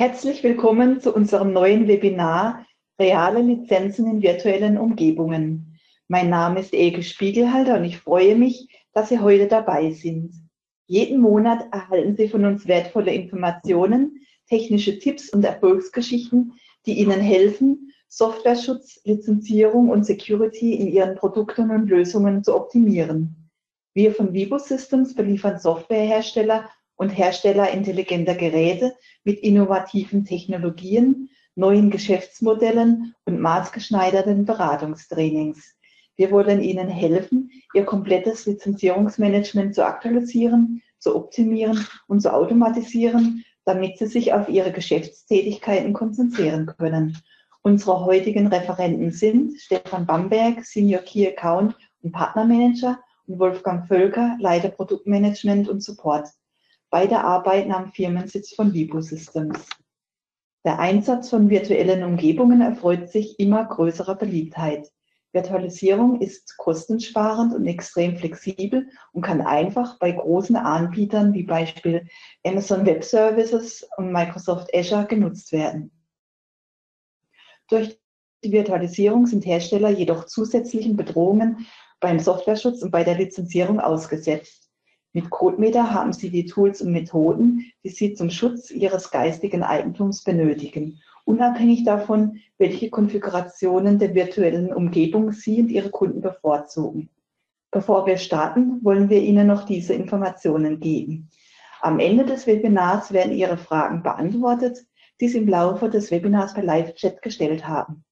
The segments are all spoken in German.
Herzlich willkommen zu unserem neuen Webinar Reale Lizenzen in virtuellen Umgebungen. Mein Name ist Elke Spiegelhalter und ich freue mich, dass Sie heute dabei sind. Jeden Monat erhalten Sie von uns wertvolle Informationen, technische Tipps und Erfolgsgeschichten, die Ihnen helfen, Softwareschutz, Lizenzierung und Security in Ihren Produkten und Lösungen zu optimieren. Wir von Vibo Systems beliefern Softwarehersteller und Hersteller intelligenter Geräte mit innovativen Technologien, neuen Geschäftsmodellen und maßgeschneiderten Beratungstrainings. Wir wollen Ihnen helfen, Ihr komplettes Lizenzierungsmanagement zu aktualisieren, zu optimieren und zu automatisieren, damit Sie sich auf Ihre Geschäftstätigkeiten konzentrieren können. Unsere heutigen Referenten sind Stefan Bamberg, Senior Key Account und Partnermanager und Wolfgang Völker, Leiter Produktmanagement und Support. Beide arbeiten am Firmensitz von Vibo Systems. Der Einsatz von virtuellen Umgebungen erfreut sich immer größerer Beliebtheit. Virtualisierung ist kostensparend und extrem flexibel und kann einfach bei großen Anbietern wie Beispiel Amazon Web Services und Microsoft Azure genutzt werden. Durch die Virtualisierung sind Hersteller jedoch zusätzlichen Bedrohungen beim Softwareschutz und bei der Lizenzierung ausgesetzt. Mit CodeMeter haben Sie die Tools und Methoden, die Sie zum Schutz Ihres geistigen Eigentums benötigen, unabhängig davon, welche Konfigurationen der virtuellen Umgebung Sie und Ihre Kunden bevorzugen. Bevor wir starten, wollen wir Ihnen noch diese Informationen geben. Am Ende des Webinars werden Ihre Fragen beantwortet, die Sie im Laufe des Webinars per Live-Chat gestellt haben.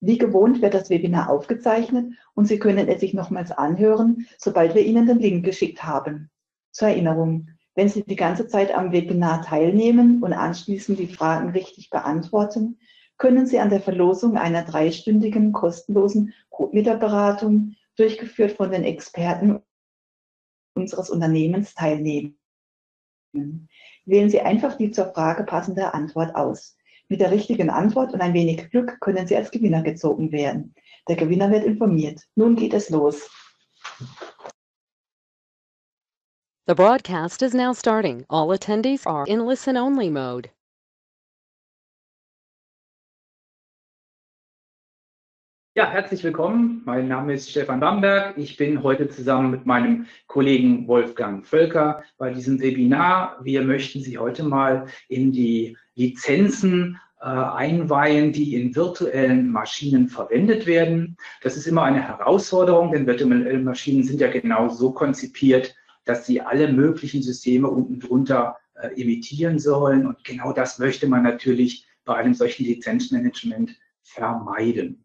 Wie gewohnt wird das Webinar aufgezeichnet und Sie können es sich nochmals anhören, sobald wir Ihnen den Link geschickt haben. Zur Erinnerung, wenn Sie die ganze Zeit am Webinar teilnehmen und anschließend die Fragen richtig beantworten, können Sie an der Verlosung einer dreistündigen kostenlosen Codemieterberatung, durchgeführt von den Experten unseres Unternehmens, teilnehmen. Wählen Sie einfach die zur Frage passende Antwort aus. Mit der richtigen Antwort und ein wenig Glück können Sie als Gewinner gezogen werden. Der Gewinner wird informiert. Nun geht es los. The broadcast is now starting. All attendees are in listen-only mode. Ja, herzlich willkommen. Mein Name ist Stefan Bamberg. Ich bin heute zusammen mit meinem Kollegen Wolfgang Völker bei diesem Webinar. Wir möchten Sie heute mal in die Lizenzen äh, einweihen, die in virtuellen Maschinen verwendet werden. Das ist immer eine Herausforderung, denn virtuelle Maschinen sind ja genau so konzipiert, dass sie alle möglichen Systeme unten drunter äh, imitieren sollen. Und genau das möchte man natürlich bei einem solchen Lizenzmanagement vermeiden.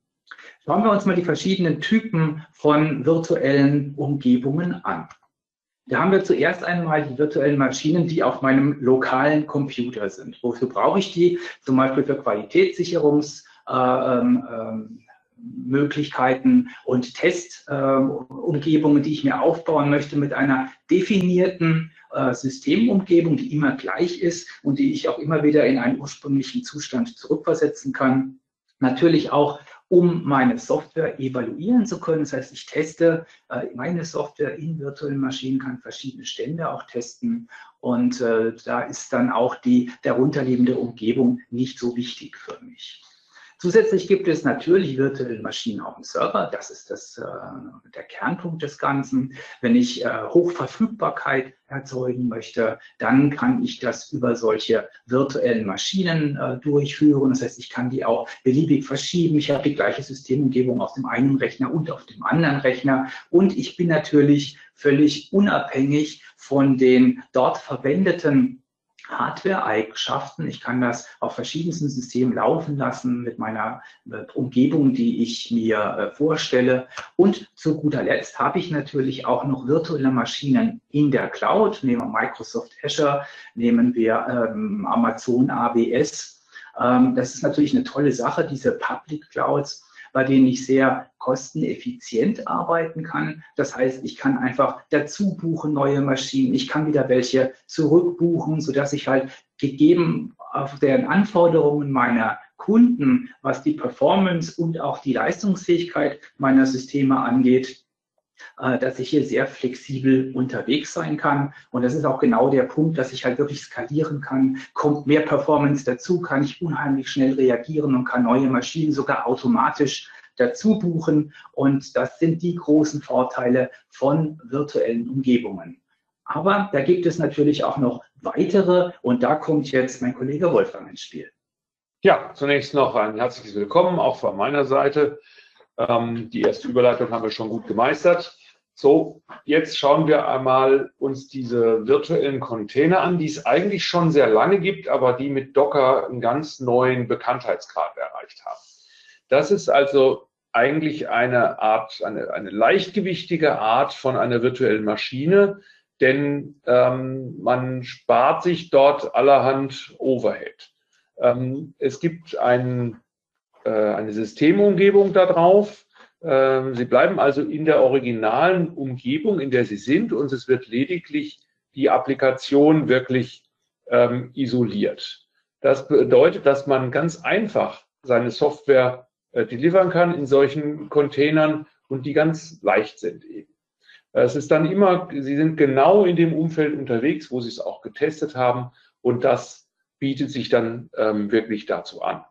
Schauen wir uns mal die verschiedenen Typen von virtuellen Umgebungen an. Da haben wir zuerst einmal die virtuellen Maschinen, die auf meinem lokalen Computer sind. Wofür brauche ich die? Zum Beispiel für Qualitätssicherungs, äh, ähm, ähm Möglichkeiten und Testumgebungen, die ich mir aufbauen möchte mit einer definierten äh, Systemumgebung, die immer gleich ist und die ich auch immer wieder in einen ursprünglichen Zustand zurückversetzen kann. Natürlich auch, um meine Software evaluieren zu können. Das heißt, ich teste äh, meine Software in virtuellen Maschinen, kann verschiedene Stände auch testen und äh, da ist dann auch die darunterliegende Umgebung nicht so wichtig für mich. Zusätzlich gibt es natürlich virtuelle Maschinen auf dem Server. Das ist das, äh, der Kernpunkt des Ganzen. Wenn ich äh, Hochverfügbarkeit erzeugen möchte, dann kann ich das über solche virtuellen Maschinen äh, durchführen. Das heißt, ich kann die auch beliebig verschieben. Ich habe die gleiche Systemumgebung auf dem einen Rechner und auf dem anderen Rechner. Und ich bin natürlich völlig unabhängig von den dort verwendeten Hardware-Eigenschaften. Ich kann das auf verschiedensten Systemen laufen lassen mit meiner äh, Umgebung, die ich mir äh, vorstelle. Und zu guter Letzt habe ich natürlich auch noch virtuelle Maschinen in der Cloud. Nehmen wir Microsoft Azure, nehmen wir ähm, Amazon AWS. Ähm, das ist natürlich eine tolle Sache, diese Public Clouds bei denen ich sehr kosteneffizient arbeiten kann. Das heißt, ich kann einfach dazu buchen neue Maschinen, ich kann wieder welche zurückbuchen, sodass ich halt gegeben auf deren Anforderungen meiner Kunden, was die Performance und auch die Leistungsfähigkeit meiner Systeme angeht, dass ich hier sehr flexibel unterwegs sein kann. Und das ist auch genau der Punkt, dass ich halt wirklich skalieren kann. Kommt mehr Performance dazu, kann ich unheimlich schnell reagieren und kann neue Maschinen sogar automatisch dazu buchen. Und das sind die großen Vorteile von virtuellen Umgebungen. Aber da gibt es natürlich auch noch weitere und da kommt jetzt mein Kollege Wolfgang ins Spiel. Ja, zunächst noch ein herzliches Willkommen auch von meiner Seite. Ähm, die erste Überleitung haben wir schon gut gemeistert. So, jetzt schauen wir einmal uns diese virtuellen Container an, die es eigentlich schon sehr lange gibt, aber die mit Docker einen ganz neuen Bekanntheitsgrad erreicht haben. Das ist also eigentlich eine Art, eine, eine leichtgewichtige Art von einer virtuellen Maschine, denn ähm, man spart sich dort allerhand Overhead. Ähm, es gibt ein, äh, eine Systemumgebung darauf. Ähm, Sie bleiben also in der originalen Umgebung, in der Sie sind, und es wird lediglich die Applikation wirklich ähm, isoliert. Das bedeutet, dass man ganz einfach seine Software äh, delivern kann in solchen Containern und die ganz leicht sind eben. Es ist dann immer, Sie sind genau in dem Umfeld unterwegs, wo Sie es auch getestet haben und das bietet sich dann ähm, wirklich dazu an.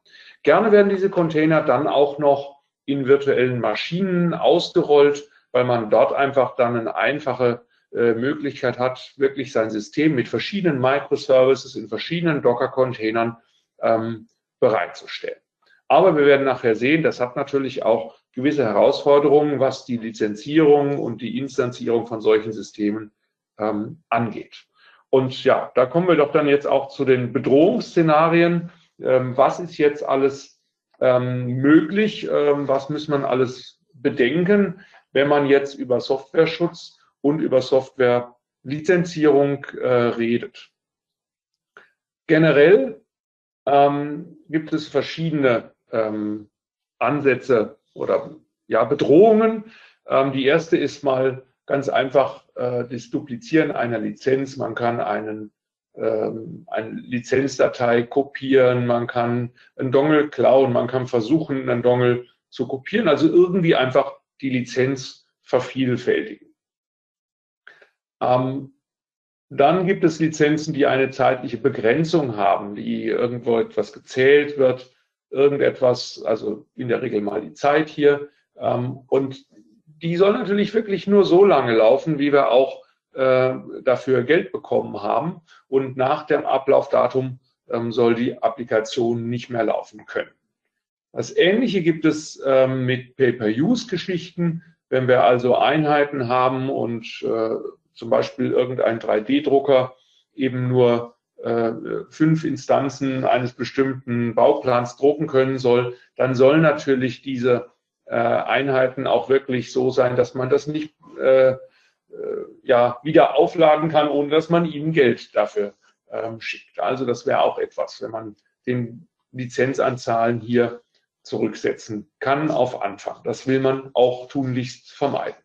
Gerne werden diese Container dann auch noch in virtuellen Maschinen ausgerollt, weil man dort einfach dann eine einfache äh, Möglichkeit hat, wirklich sein System mit verschiedenen Microservices in verschiedenen Docker-Containern ähm, bereitzustellen. Aber wir werden nachher sehen, das hat natürlich auch gewisse Herausforderungen, was die Lizenzierung und die Instanzierung von solchen Systemen ähm, angeht. Und ja, da kommen wir doch dann jetzt auch zu den Bedrohungsszenarien. Ähm, was ist jetzt alles ähm, möglich? Ähm, was muss man alles bedenken, wenn man jetzt über Softwareschutz und über Softwarelizenzierung äh, redet? Generell ähm, gibt es verschiedene ähm, Ansätze oder ja, Bedrohungen. Ähm, die erste ist mal ganz einfach äh, das Duplizieren einer Lizenz. Man kann einen, ähm, eine Lizenzdatei kopieren, man kann einen Dongle klauen, man kann versuchen, einen Dongle zu kopieren, also irgendwie einfach die Lizenz vervielfältigen. Ähm, dann gibt es Lizenzen, die eine zeitliche Begrenzung haben, die irgendwo etwas gezählt wird irgendetwas, also in der Regel mal die Zeit hier. Ähm, und die soll natürlich wirklich nur so lange laufen, wie wir auch äh, dafür Geld bekommen haben. Und nach dem Ablaufdatum ähm, soll die Applikation nicht mehr laufen können. Das Ähnliche gibt es ähm, mit Pay-per-Use-Geschichten. Wenn wir also Einheiten haben und äh, zum Beispiel irgendein 3D-Drucker eben nur äh, fünf Instanzen eines bestimmten Bauplans drucken können soll, dann sollen natürlich diese äh, Einheiten auch wirklich so sein, dass man das nicht äh, ja, wieder aufladen kann, ohne dass man ihnen Geld dafür ähm, schickt. Also das wäre auch etwas, wenn man den Lizenzanzahlen hier zurücksetzen kann auf Anfang. Das will man auch tunlichst vermeiden.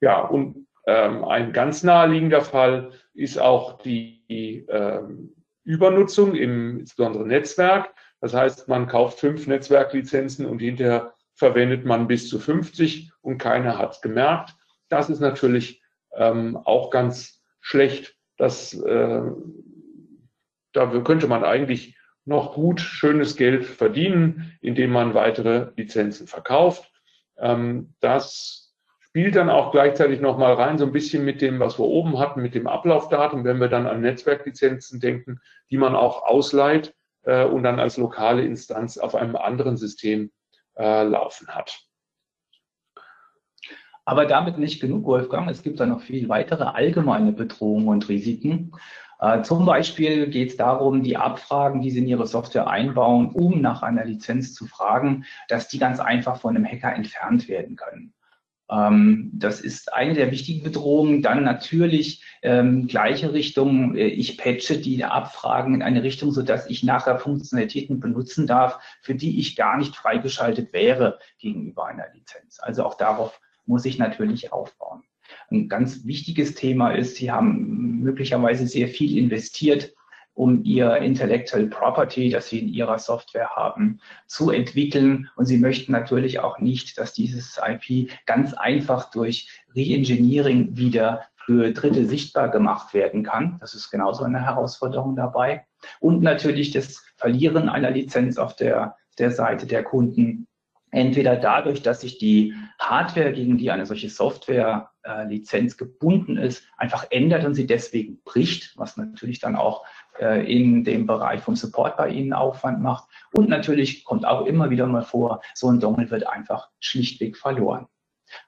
Ja, und ähm, ein ganz naheliegender Fall ist auch die ähm, Übernutzung im insbesondere Netzwerk. Das heißt, man kauft fünf Netzwerklizenzen und hinterher verwendet man bis zu 50 und keiner hat es gemerkt. Das ist natürlich ähm, auch ganz schlecht. Das, äh, da könnte man eigentlich noch gut schönes Geld verdienen, indem man weitere Lizenzen verkauft. Ähm, das spielt dann auch gleichzeitig nochmal rein, so ein bisschen mit dem, was wir oben hatten, mit dem Ablaufdatum, wenn wir dann an Netzwerklizenzen denken, die man auch ausleiht äh, und dann als lokale Instanz auf einem anderen System äh, laufen hat. Aber damit nicht genug, Wolfgang. Es gibt da noch viel weitere allgemeine Bedrohungen und Risiken. Äh, zum Beispiel geht es darum, die Abfragen, die Sie in Ihre Software einbauen, um nach einer Lizenz zu fragen, dass die ganz einfach von einem Hacker entfernt werden können. Ähm, das ist eine der wichtigen Bedrohungen. Dann natürlich ähm, gleiche Richtung. Äh, ich patche die Abfragen in eine Richtung, sodass ich nachher Funktionalitäten benutzen darf, für die ich gar nicht freigeschaltet wäre gegenüber einer Lizenz. Also auch darauf muss ich natürlich aufbauen. Ein ganz wichtiges Thema ist, Sie haben möglicherweise sehr viel investiert um ihr Intellectual Property, das sie in ihrer Software haben, zu entwickeln. Und sie möchten natürlich auch nicht, dass dieses IP ganz einfach durch Reengineering wieder für Dritte sichtbar gemacht werden kann. Das ist genauso eine Herausforderung dabei. Und natürlich das Verlieren einer Lizenz auf der, der Seite der Kunden. Entweder dadurch, dass sich die Hardware, gegen die eine solche Software-Lizenz äh, gebunden ist, einfach ändert und sie deswegen bricht, was natürlich dann auch äh, in dem Bereich vom Support bei Ihnen Aufwand macht. Und natürlich kommt auch immer wieder mal vor, so ein Dongle wird einfach schlichtweg verloren.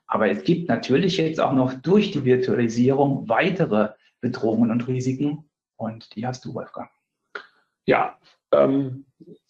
Aber es gibt natürlich jetzt auch noch durch die Virtualisierung weitere Bedrohungen und Risiken und die hast du, Wolfgang. Ja, ähm,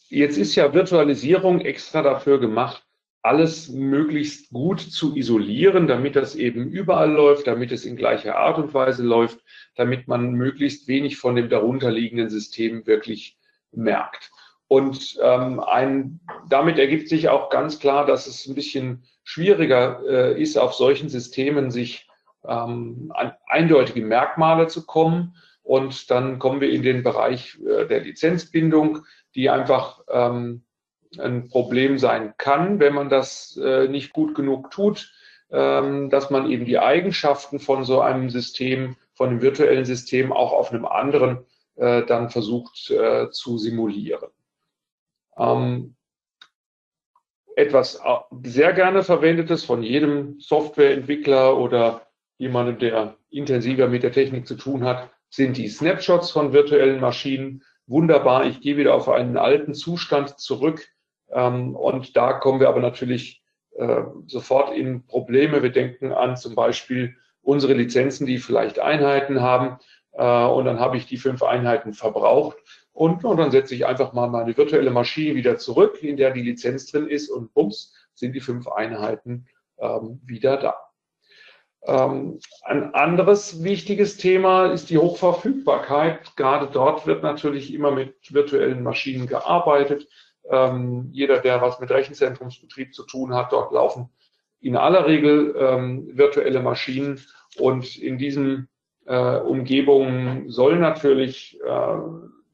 jetzt ist ja Virtualisierung extra dafür gemacht, alles möglichst gut zu isolieren, damit das eben überall läuft, damit es in gleicher Art und Weise läuft, damit man möglichst wenig von dem darunterliegenden System wirklich merkt. Und ähm, ein, damit ergibt sich auch ganz klar, dass es ein bisschen schwieriger äh, ist, auf solchen Systemen sich ähm, an eindeutige Merkmale zu kommen. Und dann kommen wir in den Bereich äh, der Lizenzbindung, die einfach ähm, ein Problem sein kann, wenn man das äh, nicht gut genug tut, ähm, dass man eben die Eigenschaften von so einem System, von einem virtuellen System auch auf einem anderen äh, dann versucht äh, zu simulieren. Ähm, etwas sehr gerne verwendetes von jedem Softwareentwickler oder jemandem, der intensiver mit der Technik zu tun hat, sind die Snapshots von virtuellen Maschinen. Wunderbar, ich gehe wieder auf einen alten Zustand zurück und da kommen wir aber natürlich äh, sofort in Probleme. Wir denken an zum Beispiel unsere Lizenzen, die vielleicht Einheiten haben äh, und dann habe ich die fünf Einheiten verbraucht und, und dann setze ich einfach mal meine virtuelle Maschine wieder zurück, in der die Lizenz drin ist und bums, sind die fünf Einheiten ähm, wieder da. Ähm, ein anderes wichtiges Thema ist die Hochverfügbarkeit. Gerade dort wird natürlich immer mit virtuellen Maschinen gearbeitet. Ähm, jeder, der was mit Rechenzentrumsbetrieb zu tun hat, dort laufen in aller Regel ähm, virtuelle Maschinen und in diesen äh, Umgebungen soll natürlich äh,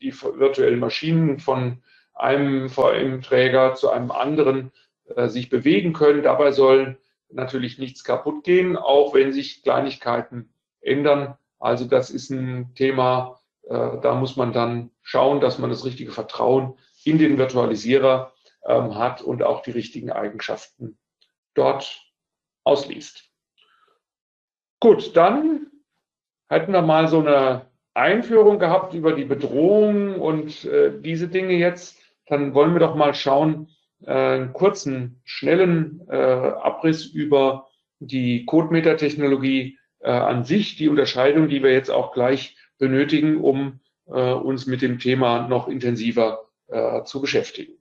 die virtuellen Maschinen von einem VM-Träger zu einem anderen äh, sich bewegen können. Dabei soll natürlich nichts kaputt gehen, auch wenn sich Kleinigkeiten ändern. Also das ist ein Thema, äh, da muss man dann schauen, dass man das richtige Vertrauen in den Virtualisierer ähm, hat und auch die richtigen Eigenschaften dort ausliest. Gut, dann hätten wir mal so eine Einführung gehabt über die Bedrohung und äh, diese Dinge jetzt. Dann wollen wir doch mal schauen, äh, einen kurzen, schnellen äh, Abriss über die CodeMeter-Technologie äh, an sich, die Unterscheidung, die wir jetzt auch gleich benötigen, um äh, uns mit dem Thema noch intensiver äh, zu beschäftigen.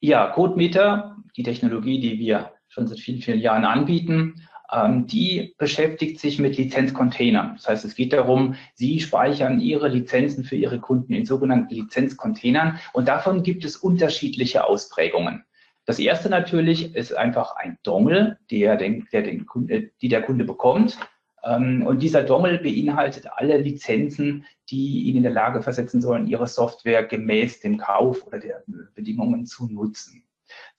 Ja, CodeMeter, die Technologie, die wir schon seit vielen, vielen Jahren anbieten, ähm, die beschäftigt sich mit Lizenzcontainern. Das heißt, es geht darum, Sie speichern Ihre Lizenzen für Ihre Kunden in sogenannten Lizenzcontainern und davon gibt es unterschiedliche Ausprägungen. Das erste natürlich ist einfach ein Dongle, der den, der den Kunde, die der Kunde bekommt. Ähm, und dieser Dongle beinhaltet alle Lizenzen, die ihn in der Lage versetzen sollen, ihre Software gemäß dem Kauf oder der Bedingungen zu nutzen.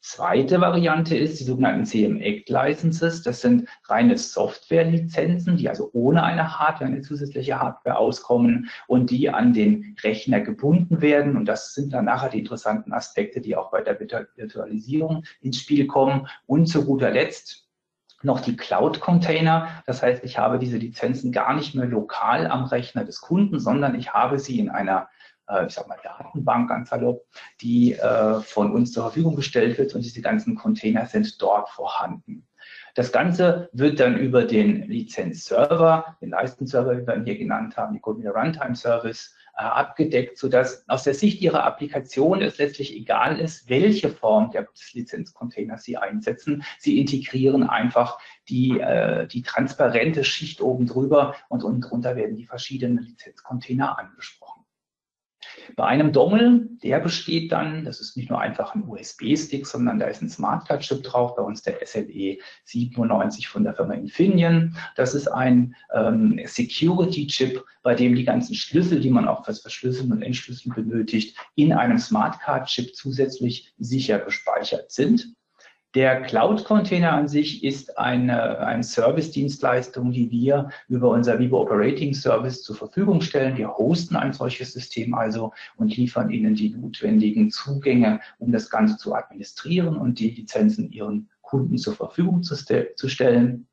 Zweite Variante ist die sogenannten CM-Act Licenses. Das sind reine Software-Lizenzen, die also ohne eine Hardware, eine zusätzliche Hardware auskommen und die an den Rechner gebunden werden. Und das sind dann nachher die interessanten Aspekte, die auch bei der Virtualisierung ins Spiel kommen. Und zu guter Letzt noch die Cloud-Container. Das heißt, ich habe diese Lizenzen gar nicht mehr lokal am Rechner des Kunden, sondern ich habe sie in einer äh, ich sag mal, Datenbank ganz salopp, die äh, von uns zur Verfügung gestellt wird und diese ganzen Container sind dort vorhanden. Das Ganze wird dann über den Lizenzserver, den Leistenserver, wie wir ihn hier genannt haben, die Code Runtime Service, abgedeckt, sodass aus der Sicht Ihrer Applikation es letztlich egal ist, welche Form des Lizenzcontainers Sie einsetzen. Sie integrieren einfach die, äh, die transparente Schicht oben drüber und unten drunter werden die verschiedenen Lizenzcontainer angesprochen. Bei einem Dongle, der besteht dann, das ist nicht nur einfach ein USB-Stick, sondern da ist ein Smartcard-Chip drauf, bei uns der SLE 97 von der Firma Infineon. Das ist ein ähm, Security-Chip, bei dem die ganzen Schlüssel, die man auch fürs Verschlüsseln und Entschlüsseln benötigt, in einem Smartcard-Chip zusätzlich sicher gespeichert sind. Der Cloud-Container an sich ist eine, eine Service-Dienstleistung, die wir über unser Vivo Operating Service zur Verfügung stellen. Wir hosten ein solches System also und liefern Ihnen die notwendigen Zugänge, um das Ganze zu administrieren und die Lizenzen Ihren Kunden zur Verfügung zu, zu stellen.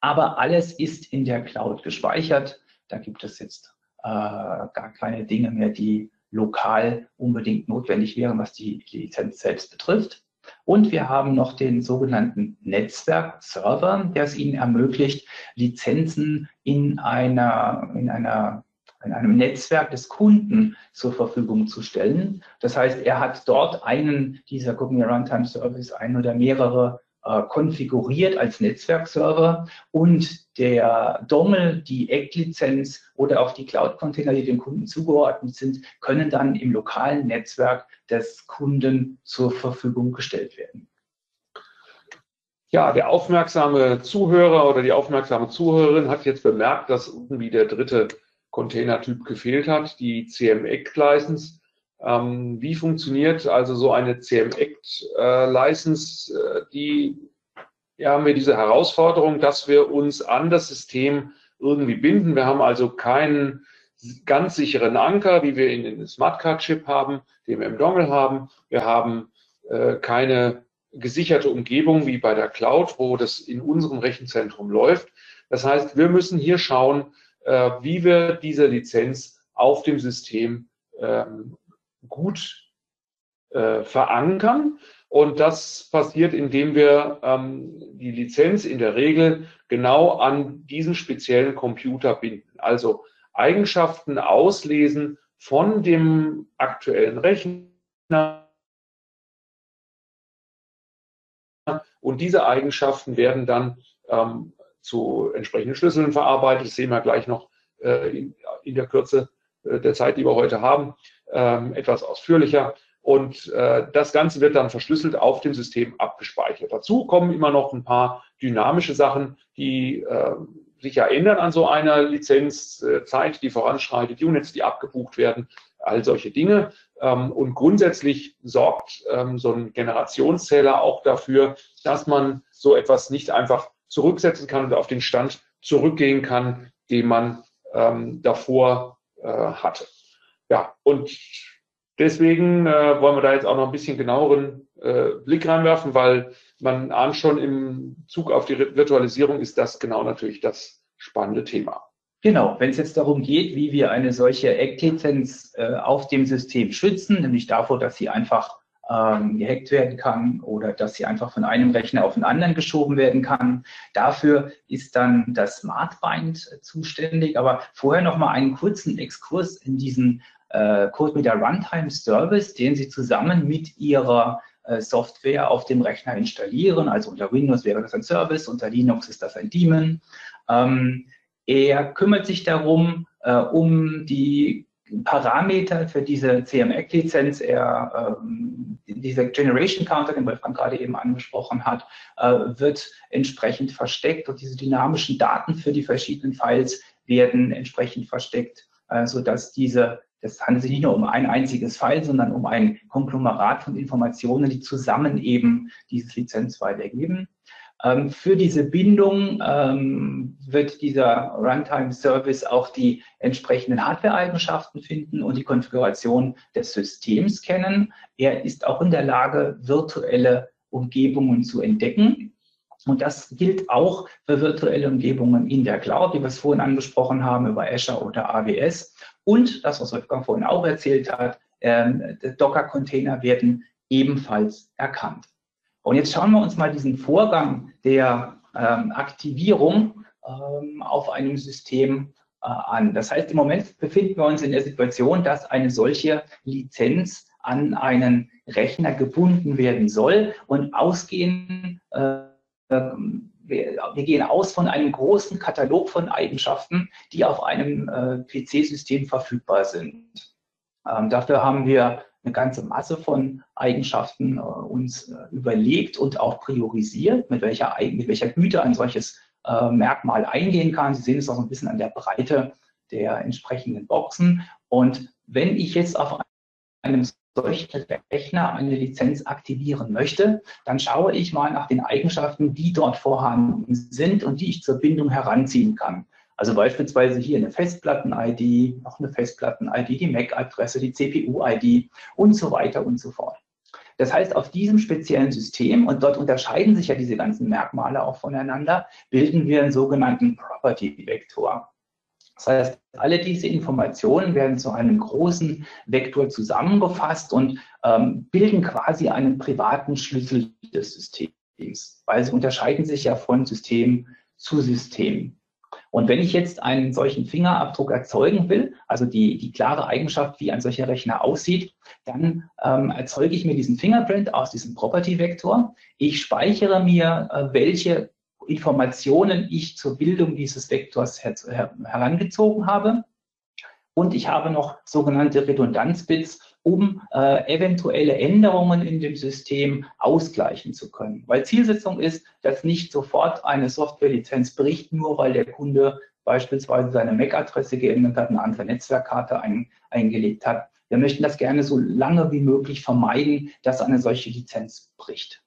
Aber alles ist in der Cloud gespeichert. Da gibt es jetzt äh, gar keine Dinge mehr, die lokal unbedingt notwendig wären, was die Lizenz selbst betrifft. Und wir haben noch den sogenannten Netzwerkserver, der es Ihnen ermöglicht, Lizenzen in einer, in einer in einem Netzwerk des Kunden zur Verfügung zu stellen. Das heißt, er hat dort einen dieser Cooking Runtime Service, einen oder mehrere äh, konfiguriert als Netzwerkserver und der Dongle, die ECT-Lizenz oder auch die Cloud-Container, die dem Kunden zugeordnet sind, können dann im lokalen Netzwerk des Kunden zur Verfügung gestellt werden. Ja, der aufmerksame Zuhörer oder die aufmerksame Zuhörerin hat jetzt bemerkt, dass irgendwie der dritte Containertyp gefehlt hat, die CM-Act-License. Ähm, wie funktioniert also so eine CM-Act-License? Äh, die ja, haben wir diese Herausforderung, dass wir uns an das System irgendwie binden. Wir haben also keinen ganz sicheren Anker, wie wir ihn in den Smartcard-Chip haben, den wir im Dongle haben. Wir haben äh, keine gesicherte Umgebung wie bei der Cloud, wo das in unserem Rechenzentrum läuft. Das heißt, wir müssen hier schauen, äh, wie wir diese Lizenz auf dem System ähm, gut äh, verankern. Und das passiert, indem wir ähm, die Lizenz in der Regel genau an diesen speziellen Computer binden. Also Eigenschaften auslesen von dem aktuellen Rechner. Und diese Eigenschaften werden dann ähm, zu entsprechenden Schlüsseln verarbeitet. Das sehen wir gleich noch äh, in, in, der Kürze äh, der Zeit, die wir heute haben ähm, etwas ausführlicher. Und äh, das Ganze wird dann verschlüsselt auf dem System abgespeichert. Dazu kommen immer noch ein paar dynamische Sachen, die äh, sich ja ändern an so einer Lizenzzeit, äh, die voranschreitet, Units, die abgebucht werden, all solche Dinge. Ähm, und grundsätzlich sorgt ähm, so ein Generationszähler auch dafür, dass man so etwas nicht einfach zurücksetzen kann und auf den Stand zurückgehen kann, den man ähm, davor äh, hatte. Ja, und deswegen äh, wollen wir da jetzt auch noch ein bisschen genaueren äh, Blick reinwerfen, weil man ahnt schon im Zug auf die Virtualisierung ist das genau natürlich das spannende Thema. Genau, wenn es jetzt darum geht, wie wir eine solche Act-Lizenz äh, auf dem System schützen, nämlich davor, dass sie einfach ähm, gehackt werden kann oder dass sie einfach von einem Rechner auf den anderen geschoben werden kann. Dafür ist dann das SmartBind äh, zuständig. Aber vorher noch mal einen kurzen Exkurs in diesen äh, Code der Runtime Service, den Sie zusammen mit Ihrer äh, Software auf dem Rechner installieren. Also unter Windows wäre das ein Service, unter Linux ist das ein Daemon. Ähm, er kümmert sich darum, äh, um die Parameter für diese CMX-Lizenz, ähm, dieser Generation Counter, den Wolfgang gerade eben angesprochen hat, äh, wird entsprechend versteckt und diese dynamischen Daten für die verschiedenen Files werden entsprechend versteckt, äh, sodass diese, das handelt sich nicht nur um ein einziges File, sondern um ein Konglomerat von Informationen, die zusammen eben dieses Lizenzfile ergeben. Ähm, für diese Bindung ähm, wird dieser Runtime-Service auch die entsprechenden Hardware-Eigenschaften finden und die Konfiguration des Systems kennen. Er ist auch in der Lage, virtuelle Umgebungen zu entdecken. Und das gilt auch für virtuelle Umgebungen in der Cloud, wie wir es vorhin angesprochen haben, über Azure oder AWS. Und das, was Wolfgang vorhin auch erzählt hat, ähm, Docker-Container werden ebenfalls erkannt. Und jetzt schauen wir uns mal diesen Vorgang der ähm, Aktivierung ähm, auf einem System äh, an. Das heißt, im Moment befinden wir uns in der Situation, dass eine solche Lizenz an einen Rechner gebunden werden soll und ausgehen, äh, wir, wir, gehen aus von einem großen Katalog von Eigenschaften, die auf einem äh, PC-System verfügbar sind. Ähm, dafür haben wir eine ganze Masse von Eigenschaften äh, uns äh, überlegt und auch priorisiert, mit welcher, mit welcher Güte ein solches äh, Merkmal eingehen kann. Sie sehen es auch ein bisschen an der Breite der entsprechenden Boxen. Und wenn ich jetzt auf einem solchen Rechner eine Lizenz aktivieren möchte, dann schaue ich mal nach den Eigenschaften, die dort vorhanden sind und die ich zur Bindung heranziehen kann. Also beispielsweise hier eine Festplatten-ID, noch eine Festplatten-ID, die MAC-Adresse, die CPU-ID und so weiter und so fort. Das heißt, auf diesem speziellen System, und dort unterscheiden sich ja diese ganzen Merkmale auch voneinander, bilden wir einen sogenannten Property-Vektor. Das heißt, alle diese Informationen werden zu einem großen Vektor zusammengefasst und ähm, bilden quasi einen privaten Schlüssel des Systems, weil sie unterscheiden sich ja von System zu System. Und wenn ich jetzt einen solchen Fingerabdruck erzeugen will, also die, die klare Eigenschaft, wie ein solcher Rechner aussieht, dann ähm, erzeuge ich mir diesen Fingerprint aus diesem Property-Vektor. Ich speichere mir, äh, welche Informationen ich zur Bildung dieses Vektors her her herangezogen habe. Und ich habe noch sogenannte Redundanzbits, um äh, eventuelle Änderungen in dem System ausgleichen zu können. Weil Zielsetzung ist, dass nicht sofort eine Softwarelizenz bricht, nur weil der Kunde beispielsweise seine MAC-Adresse geändert hat, eine andere Netzwerkkarte ein, eingelegt hat. Wir möchten das gerne so lange wie möglich vermeiden, dass eine solche Lizenz bricht.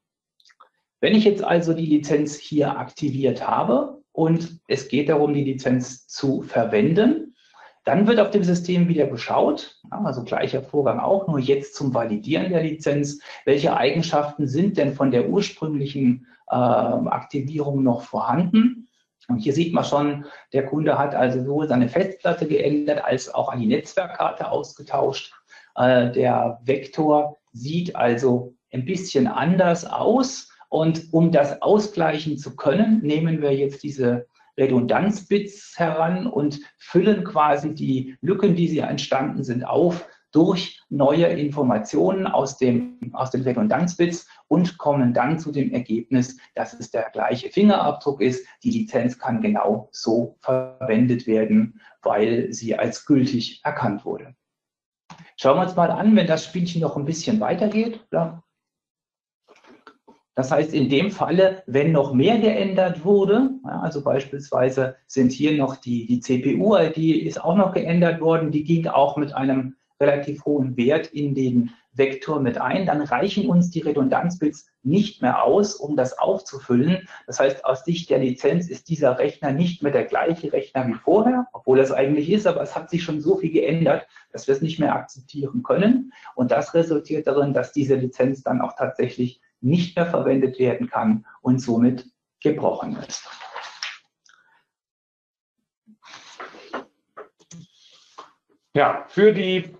Wenn ich jetzt also die Lizenz hier aktiviert habe und es geht darum, die Lizenz zu verwenden, dann wird auf dem System wieder geschaut, also gleicher Vorgang auch, nur jetzt zum Validieren der Lizenz, welche Eigenschaften sind denn von der ursprünglichen äh, Aktivierung noch vorhanden. Und hier sieht man schon, der Kunde hat also sowohl seine Festplatte geändert als auch an die Netzwerkkarte ausgetauscht. Äh, der Vektor sieht also ein bisschen anders aus und um das ausgleichen zu können, nehmen wir jetzt diese Redundanzbits heran und füllen quasi die Lücken, die sie entstanden sind, auf durch neue Informationen aus, dem, aus den Redundanzbits und kommen dann zu dem Ergebnis, dass es der gleiche Fingerabdruck ist. Die Lizenz kann genau so verwendet werden, weil sie als gültig erkannt wurde. Schauen wir uns mal an, wenn das Spielchen noch ein bisschen weitergeht. Ja. Das heißt, in dem Falle, wenn noch mehr geändert wurde, ja, also beispielsweise sind hier noch die, die CPU-ID ist auch noch geändert worden, die ging auch mit einem relativ hohen Wert in den Vektor mit ein, dann reichen uns die Redundanzbits nicht mehr aus, um das aufzufüllen. Das heißt, aus Sicht der Lizenz ist dieser Rechner nicht mehr der gleiche Rechner wie vorher, obwohl es eigentlich ist, aber es hat sich schon so viel geändert, dass wir es nicht mehr akzeptieren können. Und das resultiert darin, dass diese Lizenz dann auch tatsächlich nicht mehr verwendet werden kann und somit gebrochen ist. Ja, für, die,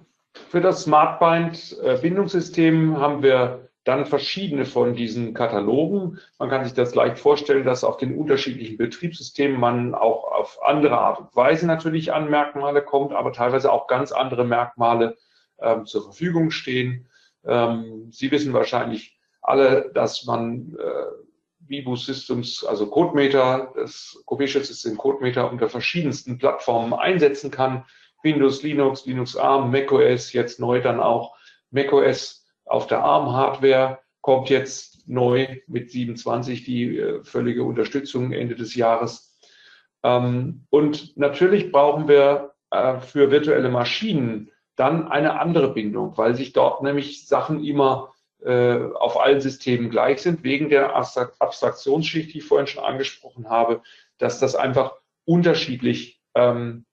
für das SmartBind-Bindungssystem haben wir dann verschiedene von diesen Katalogen. Man kann sich das leicht vorstellen, dass auf den unterschiedlichen Betriebssystemen man auch auf andere Art und Weise natürlich an Merkmale kommt, aber teilweise auch ganz andere Merkmale ähm, zur Verfügung stehen. Ähm, Sie wissen wahrscheinlich, alle, dass man äh, Vibu Systems, also CodeMeter, das Copetia System CodeMeter unter verschiedensten Plattformen einsetzen kann. Windows, Linux, Linux ARM, macOS, jetzt neu dann auch macOS auf der ARM-Hardware kommt jetzt neu mit 27 die äh, völlige Unterstützung Ende des Jahres. Ähm, und natürlich brauchen wir äh, für virtuelle Maschinen dann eine andere Bindung, weil sich dort nämlich Sachen immer auf allen Systemen gleich sind, wegen der Abstraktionsschicht, die ich vorhin schon angesprochen habe, dass das einfach unterschiedlich, ähm,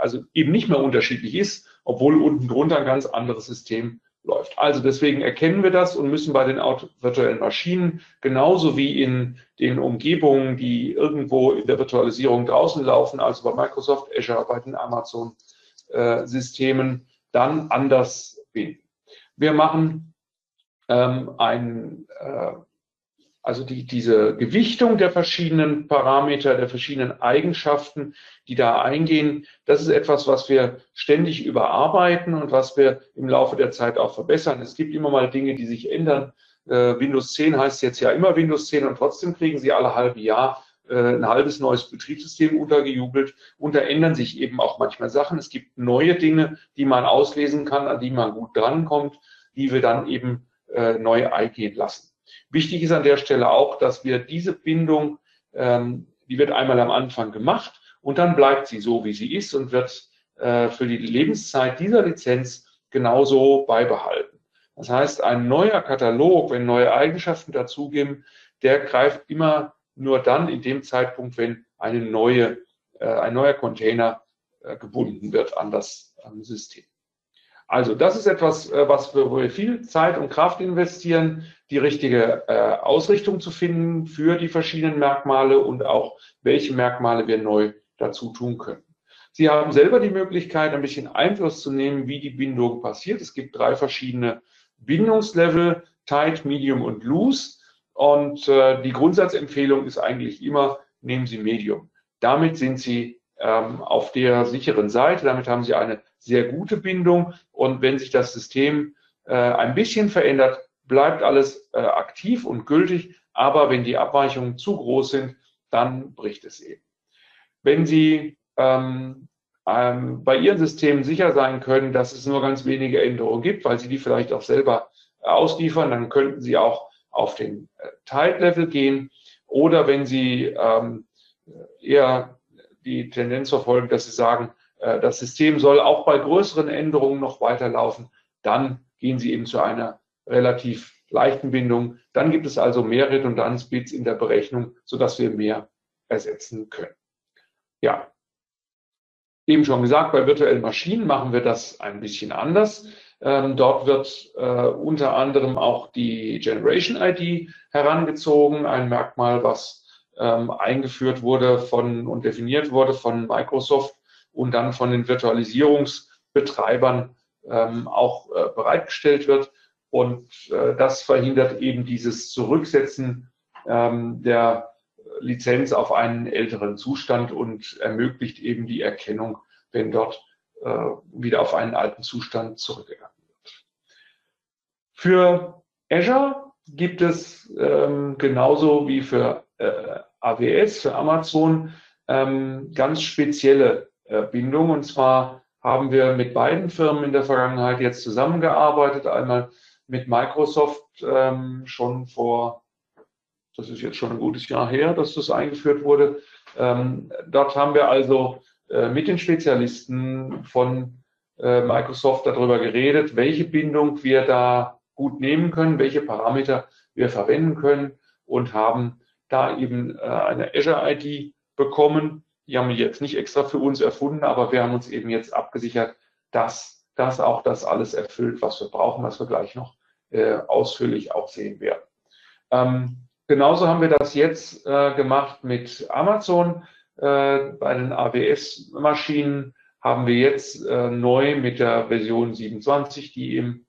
also eben nicht mehr unterschiedlich ist, obwohl unten drunter ein ganz anderes System läuft. Also deswegen erkennen wir das und müssen bei den virtuellen Maschinen genauso wie in den Umgebungen, die irgendwo in der Virtualisierung draußen laufen, also bei Microsoft Azure, bei den Amazon äh, dann anders binden. Wir machen ähm, ein, äh, also die, diese Gewichtung der verschiedenen Parameter, der verschiedenen Eigenschaften, die da eingehen, das ist etwas, was wir ständig überarbeiten und was wir im Laufe der Zeit auch verbessern. Es gibt immer mal Dinge, die sich ändern. Äh, Windows 10 heißt jetzt ja immer Windows 10 und trotzdem kriegen Sie alle halbe Jahr äh, ein halbes neues Betriebssystem untergejubelt und da ändern sich eben auch manchmal Sachen. Es gibt neue Dinge, die man auslesen kann, an die man gut drankommt, die wir dann eben äh, neu eingehen lassen. Wichtig ist an der Stelle auch, dass wir diese Bindung, ähm, die wird einmal am Anfang gemacht und dann bleibt sie so, wie sie ist und wird äh, für die Lebenszeit dieser Lizenz genauso beibehalten. Das heißt, ein neuer Katalog, wenn neue Eigenschaften dazugeben, der greift immer nur dann in dem Zeitpunkt, wenn eine neue, äh, ein neuer Container äh, gebunden wird an das an System. Also das ist etwas, äh, was wir, wo wir viel Zeit und Kraft investieren, die richtige äh, Ausrichtung zu finden für die verschiedenen Merkmale und auch welche Merkmale wir neu dazu tun können. Sie haben selber die Möglichkeit, ein bisschen Einfluss zu nehmen, wie die Bindung passiert. Es gibt drei verschiedene Bindungslevel, Tight, Medium und Loose. Und äh, die Grundsatzempfehlung ist eigentlich immer, nehmen Sie Medium. Damit sind Sie ähm, auf der sicheren Seite. Damit haben Sie eine sehr gute Bindung. Und wenn sich das System äh, ein bisschen verändert, bleibt alles äh, aktiv und gültig. Aber wenn die Abweichungen zu groß sind, dann bricht es eben. Wenn Sie ähm, ähm, bei Ihren Systemen sicher sein können, dass es nur ganz wenige Änderungen gibt, weil Sie die vielleicht auch selber ausliefern, dann könnten Sie auch auf den äh, Tight-Level gehen oder wenn Sie ähm, eher die Tendenz verfolgen, dass Sie sagen, äh, das System soll auch bei größeren Änderungen noch weiterlaufen, dann gehen Sie eben zu einer relativ leichten Bindung. Dann gibt es also mehr Redundanzbits in der Berechnung, sodass wir mehr ersetzen können. Ja, eben schon gesagt, bei virtuellen Maschinen machen wir das ein bisschen anders. Ähm, dort wird äh, unter anderem auch die Generation ID herangezogen, ein Merkmal, was ähm, eingeführt wurde von und definiert wurde von Microsoft und dann von den Virtualisierungsbetreibern ähm, auch äh, bereitgestellt wird. Und äh, das verhindert eben dieses Zurücksetzen ähm, der Lizenz auf einen älteren Zustand und ermöglicht eben die Erkennung, wenn dort äh, wieder auf einen alten Zustand zurückgegangen wird. Für Azure gibt es ähm, genauso wie für äh, AWS, für Amazon, ähm, ganz spezielle äh, Bindungen. Und zwar haben wir mit beiden Firmen in der Vergangenheit jetzt zusammengearbeitet. Einmal mit Microsoft ähm, schon vor, das ist jetzt schon ein gutes Jahr her, dass das eingeführt wurde. Ähm, dort haben wir also äh, mit den Spezialisten von äh, Microsoft darüber geredet, welche Bindung wir da gut nehmen können, welche Parameter wir verwenden können und haben da eben äh, eine Azure ID bekommen. Die haben wir jetzt nicht extra für uns erfunden, aber wir haben uns eben jetzt abgesichert, dass das auch das alles erfüllt, was wir brauchen, was wir gleich noch äh, ausführlich auch sehen werden. Ähm, genauso haben wir das jetzt äh, gemacht mit Amazon. Äh, bei den AWS-Maschinen haben wir jetzt äh, neu mit der Version 27, die im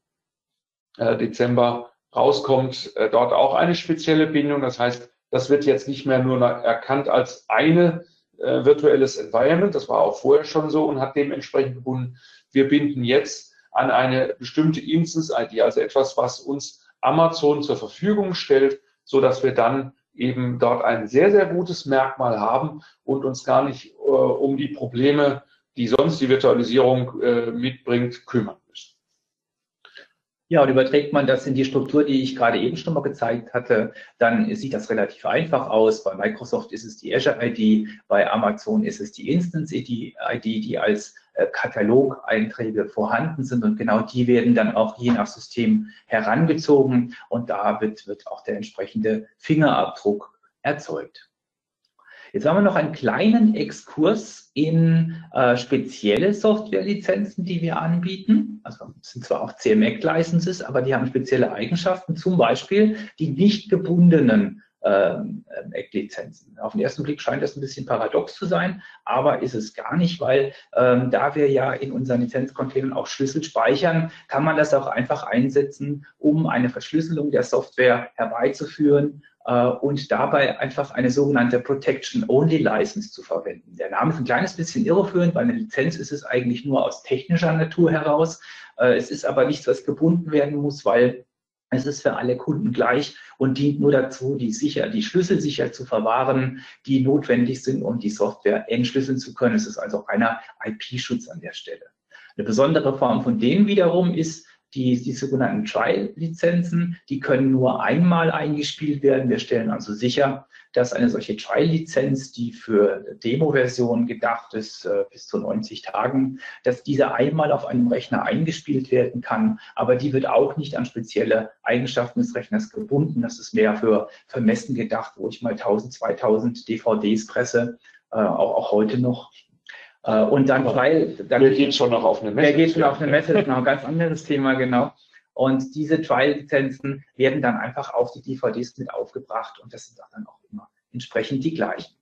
äh, Dezember rauskommt, dort auch eine spezielle Bindung. Das heißt, das wird jetzt nicht mehr nur erkannt als eine virtuelles Environment, das war auch vorher schon so und hat dementsprechend gebunden. Wir binden jetzt an eine bestimmte Instance-ID, also etwas, was uns Amazon zur Verfügung stellt, so dass wir dann eben dort ein sehr, sehr gutes Merkmal haben und uns gar nicht äh, um die Probleme, die sonst die Virtualisierung äh, mitbringt, kümmern. Ja, und überträgt man das in die Struktur, die ich gerade eben schon mal gezeigt hatte, dann sieht das relativ einfach aus. Bei Microsoft ist es die Azure ID, bei Amazon ist es die Instance ID, die als äh, Katalogeinträge vorhanden sind und genau die werden dann auch je nach System herangezogen und da wird, wird auch der entsprechende Fingerabdruck erzeugt. Jetzt haben wir noch einen kleinen Exkurs in äh, spezielle Softwarelizenzen, die wir anbieten. Also sind zwar auch CMEC-Licenses, aber die haben spezielle Eigenschaften, zum Beispiel die nicht gebundenen ähm, Ecklizenzen. Auf den ersten Blick scheint das ein bisschen paradox zu sein, aber ist es gar nicht, weil ähm, da wir ja in unseren Lizenzcontainern auch Schlüssel speichern, kann man das auch einfach einsetzen, um eine Verschlüsselung der Software herbeizuführen äh, und dabei einfach eine sogenannte Protection-Only-License zu verwenden. Der Name ist ein kleines bisschen irreführend, weil eine Lizenz ist es eigentlich nur aus technischer Natur heraus. Äh, es ist aber nichts, was gebunden werden muss, weil Es ist für alle Kunden gleich und dient nur dazu, die sicher, die Schlüssel sicher zu verwahren, die notwendig sind, um die Software entschlüsseln zu können. Es ist also reiner IP-Schutz an der Stelle. Eine besondere Form von denen wiederum ist die, die sogenannten Trial-Lizenzen. Die können nur einmal eingespielt werden. Wir stellen also sicher, dass eine solche Trial-Lizenz, die für Demo-Versionen gedacht ist, äh, bis zu 90 Tagen, dass diese einmal auf einem Rechner eingespielt werden kann, aber die wird auch nicht an spezielle Eigenschaften des Rechners gebunden. Das ist mehr für, für Messen gedacht, wo ich mal 1000, 2000 DVDs presse, äh, auch, auch heute noch. Äh, und dann, weil. Dann, wer geht schon noch auf eine Messe? Wer geht schon auf eine Messe? Das ist noch ein ganz anderes Thema, genau. Und diese Trial-Lizenzen werden dann einfach auf die DVDs mit aufgebracht und das sind dann auch immer entsprechend die gleichen.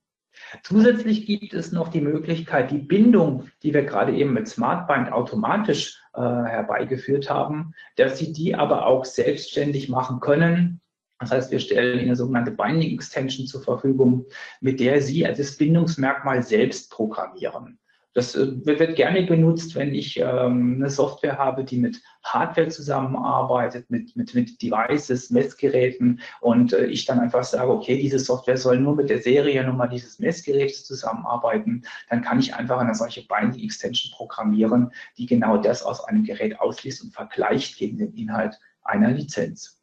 Zusätzlich gibt es noch die Möglichkeit, die Bindung, die wir gerade eben mit SmartBind automatisch äh, herbeigeführt haben, dass Sie die aber auch selbstständig machen können. Das heißt, wir stellen Ihnen eine sogenannte Binding Extension zur Verfügung, mit der Sie das Bindungsmerkmal selbst programmieren. Das äh, wird gerne benutzt, wenn ich ähm, eine Software habe, die mit Hardware zusammenarbeitet, mit, mit, mit Devices, Messgeräten und äh, ich dann einfach sage, okay, diese Software soll nur mit der Seriennummer dieses Messgeräts zusammenarbeiten, dann kann ich einfach eine solche Binding Extension programmieren, die genau das aus einem Gerät ausliest und vergleicht gegen den Inhalt einer Lizenz.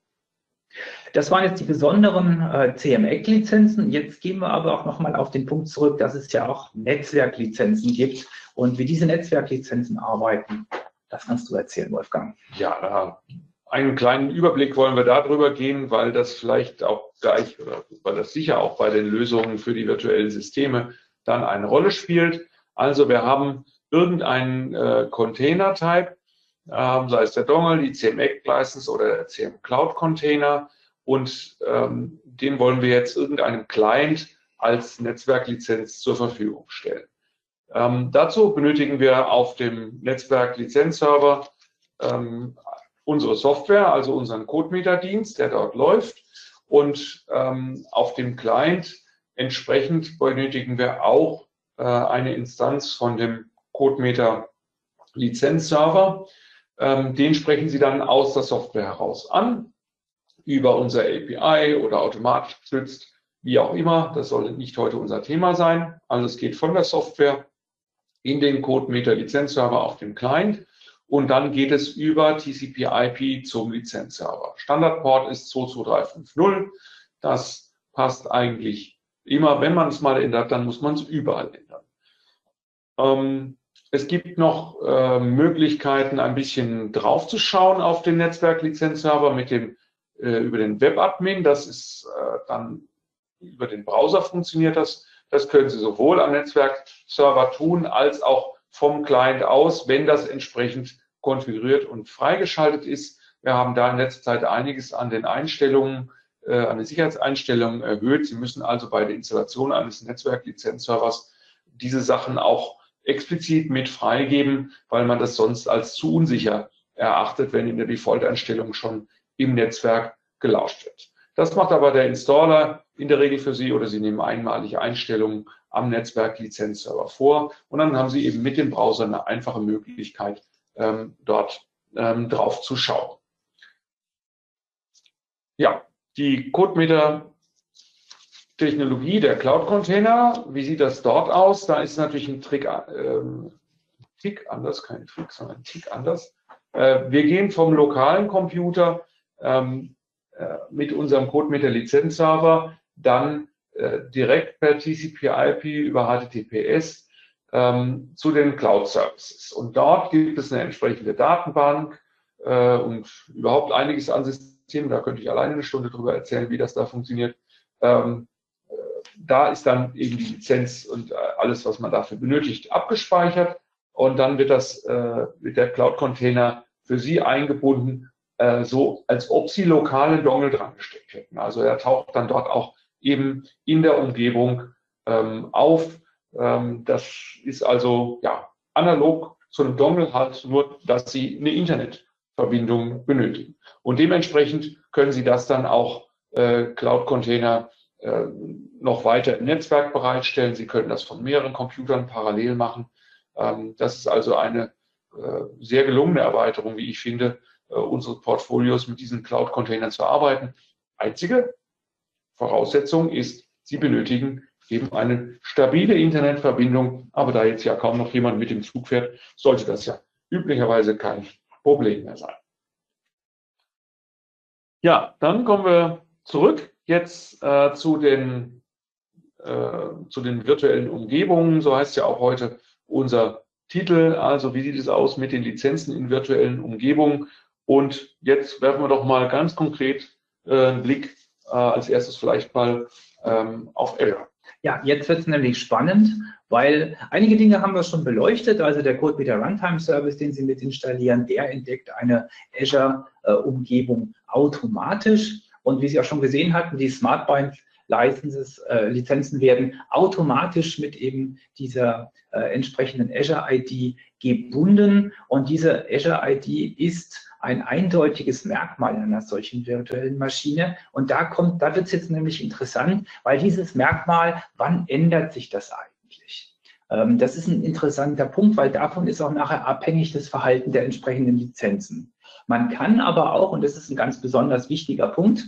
Das waren jetzt die besonderen äh, CMEC-Lizenzen. Jetzt gehen wir aber auch nochmal auf den Punkt zurück, dass es ja auch Netzwerklizenzen gibt und wie diese Netzwerklizenzen arbeiten. Das kannst du erzählen, Wolfgang. Ja, einen kleinen Überblick wollen wir darüber gehen, weil das vielleicht auch gleich oder weil das sicher auch bei den Lösungen für die virtuellen Systeme dann eine Rolle spielt. Also wir haben irgendeinen äh, Container-Type, ähm, sei es der Dongle, die CMX-License oder der CM Cloud-Container. Und ähm, den wollen wir jetzt irgendeinem Client als Netzwerklizenz zur Verfügung stellen. Ähm, dazu benötigen wir auf dem Netzwerk-Lizenzserver ähm, unsere Software, also unseren CodeMeter-Dienst, der dort läuft. Und ähm, auf dem Client entsprechend benötigen wir auch äh, eine Instanz von dem CodeMeter Lizenzserver. Ähm, den sprechen Sie dann aus der Software heraus an, über unser API oder automatisch gestützt, wie auch immer. Das soll nicht heute unser Thema sein. Alles geht von der Software in den CodeMeter Lizenzserver auf dem Client und dann geht es über TCP/IP zum Lizenzserver. Standardport ist 22350. Das passt eigentlich immer. Wenn man es mal ändert, dann muss man es überall ändern. Ähm, es gibt noch äh, Möglichkeiten, ein bisschen draufzuschauen auf den Netzwerklizenzserver mit dem, äh, über den Webadmin. Das ist äh, dann über den Browser funktioniert das. Das können Sie sowohl am Netzwerkserver tun, als auch vom Client aus, wenn das entsprechend konfiguriert und freigeschaltet ist. Wir haben da in letzter Zeit einiges an den Einstellungen, äh, an den Sicherheitseinstellungen erhöht. Sie müssen also bei der Installation eines Netzwerklizenzservers diese Sachen auch explizit mit freigeben, weil man das sonst als zu unsicher erachtet, wenn in der Default-Einstellung schon im Netzwerk gelauscht wird. Das macht aber der Installer in der Regel für Sie oder Sie nehmen einmalige Einstellungen am Netzwerk-Lizenzserver vor und dann haben Sie eben mit dem Browser eine einfache Möglichkeit, ähm, dort ähm, drauf zu schauen. Ja, die CodeMeter Technologie der Cloud-Container, wie sieht das dort aus? Da ist natürlich ein Trick, ähm, Tick anders, kein Trick, sondern ein Tick anders. Äh, wir gehen vom lokalen Computer ähm, äh, mit unserem Code mit der Lizenzserver dann äh, direkt per TCP/IP über HTTPS ähm, zu den Cloud-Services. Und dort gibt es eine entsprechende Datenbank äh, und überhaupt einiges an Systemen. Da könnte ich alleine eine Stunde drüber erzählen, wie das da funktioniert. Ähm, da ist dann eben die Lizenz und äh, alles, was man dafür benötigt, abgespeichert. Und dann wird das äh, mit der Cloud-Container für Sie eingebunden, äh, so als ob Sie lokale Dongle dran gesteckt hätten. Also er taucht dann dort auch eben in der Umgebung ähm, auf. Ähm, das ist also ja analog zu einem Dongle halt, nur dass Sie eine Internetverbindung benötigen. Und dementsprechend können Sie das dann auch äh, Cloud-Container äh, noch weiter im Netzwerk bereitstellen. Sie können das von mehreren Computern parallel machen. Ähm, das ist also eine äh, sehr gelungene Erweiterung, wie ich finde, äh, unsere Portfolios mit diesen Cloud-Containern zu arbeiten. Einzige Voraussetzung ist, Sie benötigen eben eine stabile Internetverbindung. Aber da jetzt ja kaum noch jemand mit dem Zug fährt, sollte das ja üblicherweise kein Problem mehr sein. Ja, dann kommen wir zurück jetzt äh, zu, den, äh, zu den virtuellen Umgebungen. So heißt ja auch heute unser Titel. Also wie sieht es aus mit den Lizenzen in virtuellen Umgebungen? Und jetzt werfen wir doch mal ganz konkret äh, einen Blick äh, als erstes vielleicht mal ähm, auf Azure. Ja, jetzt wird es nämlich spannend, weil einige Dinge haben wir schon beleuchtet. Also der Code mit der Runtime Service, den Sie mit installieren, der entdeckt eine Azure-Umgebung automatisch. Und wie Sie auch schon gesehen hatten, die SmartBind Licenses, äh, Lizenzen werden automatisch mit eben dieser äh, entsprechenden Azure ID gebunden. Und diese Azure ID ist ein eindeutiges Merkmal einer solchen virtuellen Maschine. Und da kommt, da wird es jetzt nämlich interessant, weil dieses Merkmal, wann ändert sich das eigentlich? Ähm, das ist ein interessanter Punkt, weil davon ist auch nachher abhängig das Verhalten der entsprechenden Lizenzen. Man kann aber auch, und das ist ein ganz besonders wichtiger Punkt,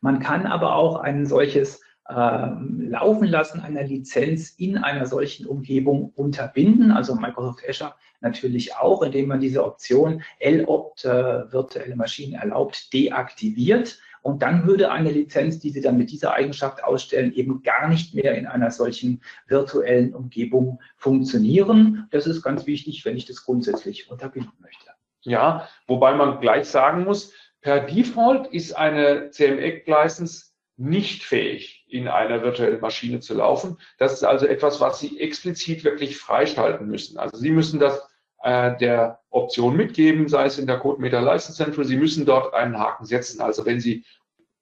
man kann aber auch ein solches ähm, Laufen lassen einer Lizenz in einer solchen Umgebung unterbinden. Also Microsoft Azure natürlich auch, indem man diese Option L-Opt äh, virtuelle Maschinen erlaubt deaktiviert. Und dann würde eine Lizenz, die Sie dann mit dieser Eigenschaft ausstellen, eben gar nicht mehr in einer solchen virtuellen Umgebung funktionieren. Das ist ganz wichtig, wenn ich das grundsätzlich unterbinden möchte. Ja, wobei man gleich sagen muss, per Default ist eine CMX-License nicht fähig, in einer virtuellen Maschine zu laufen. Das ist also etwas, was Sie explizit wirklich freischalten müssen. Also Sie müssen das äh, der Option mitgeben, sei es in der CodeMeter License Central. Sie müssen dort einen Haken setzen. Also wenn Sie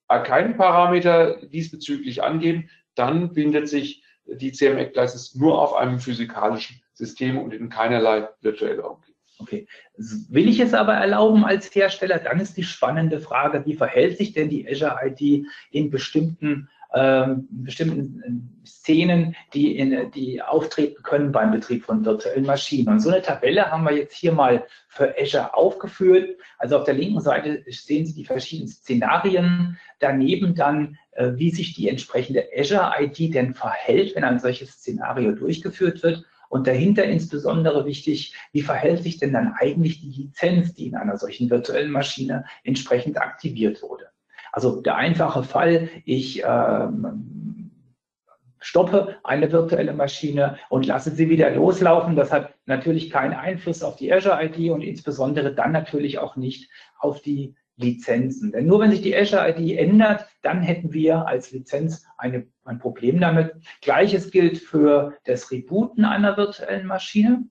keinen Parameter diesbezüglich angeben, dann bindet sich die CMX License nur auf einem physikalischen System und in keinerlei virtueller Umgebung. Okay. Will ich es aber erlauben als Hersteller, dann ist die spannende Frage, wie verhält sich denn die Azure ID in bestimmten, ähm, bestimmten Szenen, die, in, die auftreten können beim Betrieb von virtuellen Maschinen. Und so eine Tabelle haben wir jetzt hier mal für Azure aufgeführt. Also auf der linken Seite sehen Sie die verschiedenen Szenarien, daneben dann, äh, wie sich die entsprechende Azure ID denn verhält, wenn ein solches Szenario durchgeführt wird. Und dahinter insbesondere wichtig, wie verhält sich denn dann eigentlich die Lizenz, die in einer solchen virtuellen Maschine entsprechend aktiviert wurde. Also der einfache Fall, ich ähm, stoppe eine virtuelle Maschine und lasse sie wieder loslaufen. Das hat natürlich keinen Einfluss auf die Azure ID und insbesondere dann natürlich auch nicht auf die Lizenzen. Denn nur wenn sich die Azure ID ändert, dann hätten wir als Lizenz eine, ein Problem damit. Gleiches gilt für das Rebooten einer virtuellen Maschine.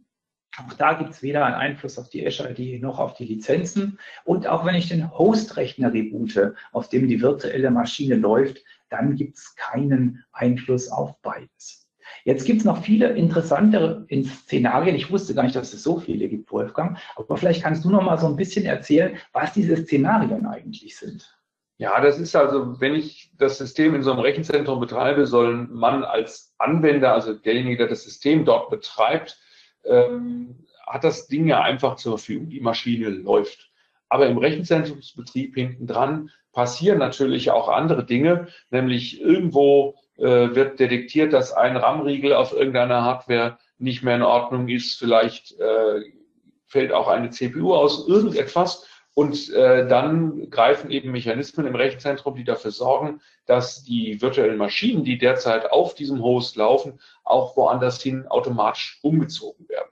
Auch da gibt es weder einen Einfluss auf die Azure ID noch auf die Lizenzen. Und auch wenn ich den Host-Rechner reboote, auf dem die virtuelle Maschine läuft, dann gibt es keinen Einfluss auf beides. Jetzt gibt es noch viele interessantere Szenarien. Ich wusste gar nicht, dass es so viele gibt, Wolfgang. Aber vielleicht kannst du noch mal so ein bisschen erzählen, was diese Szenarien eigentlich sind. Ja, das ist also, wenn ich das System in so einem Rechenzentrum betreibe, soll man als Anwender, also derjenige, der das System dort betreibt, ähm, hat das Ding ja einfach zur Verfügung. Die Maschine läuft. Aber im Rechenzentrumsbetrieb hinten dran passieren natürlich auch andere Dinge, nämlich irgendwo wird detektiert, dass ein RAM-Riegel auf irgendeiner Hardware nicht mehr in Ordnung ist. Vielleicht äh, fällt auch eine CPU aus, irgendetwas. Und äh, dann greifen eben Mechanismen im Rechenzentrum, die dafür sorgen, dass die virtuellen Maschinen, die derzeit auf diesem Host laufen, auch woanders hin automatisch umgezogen werden.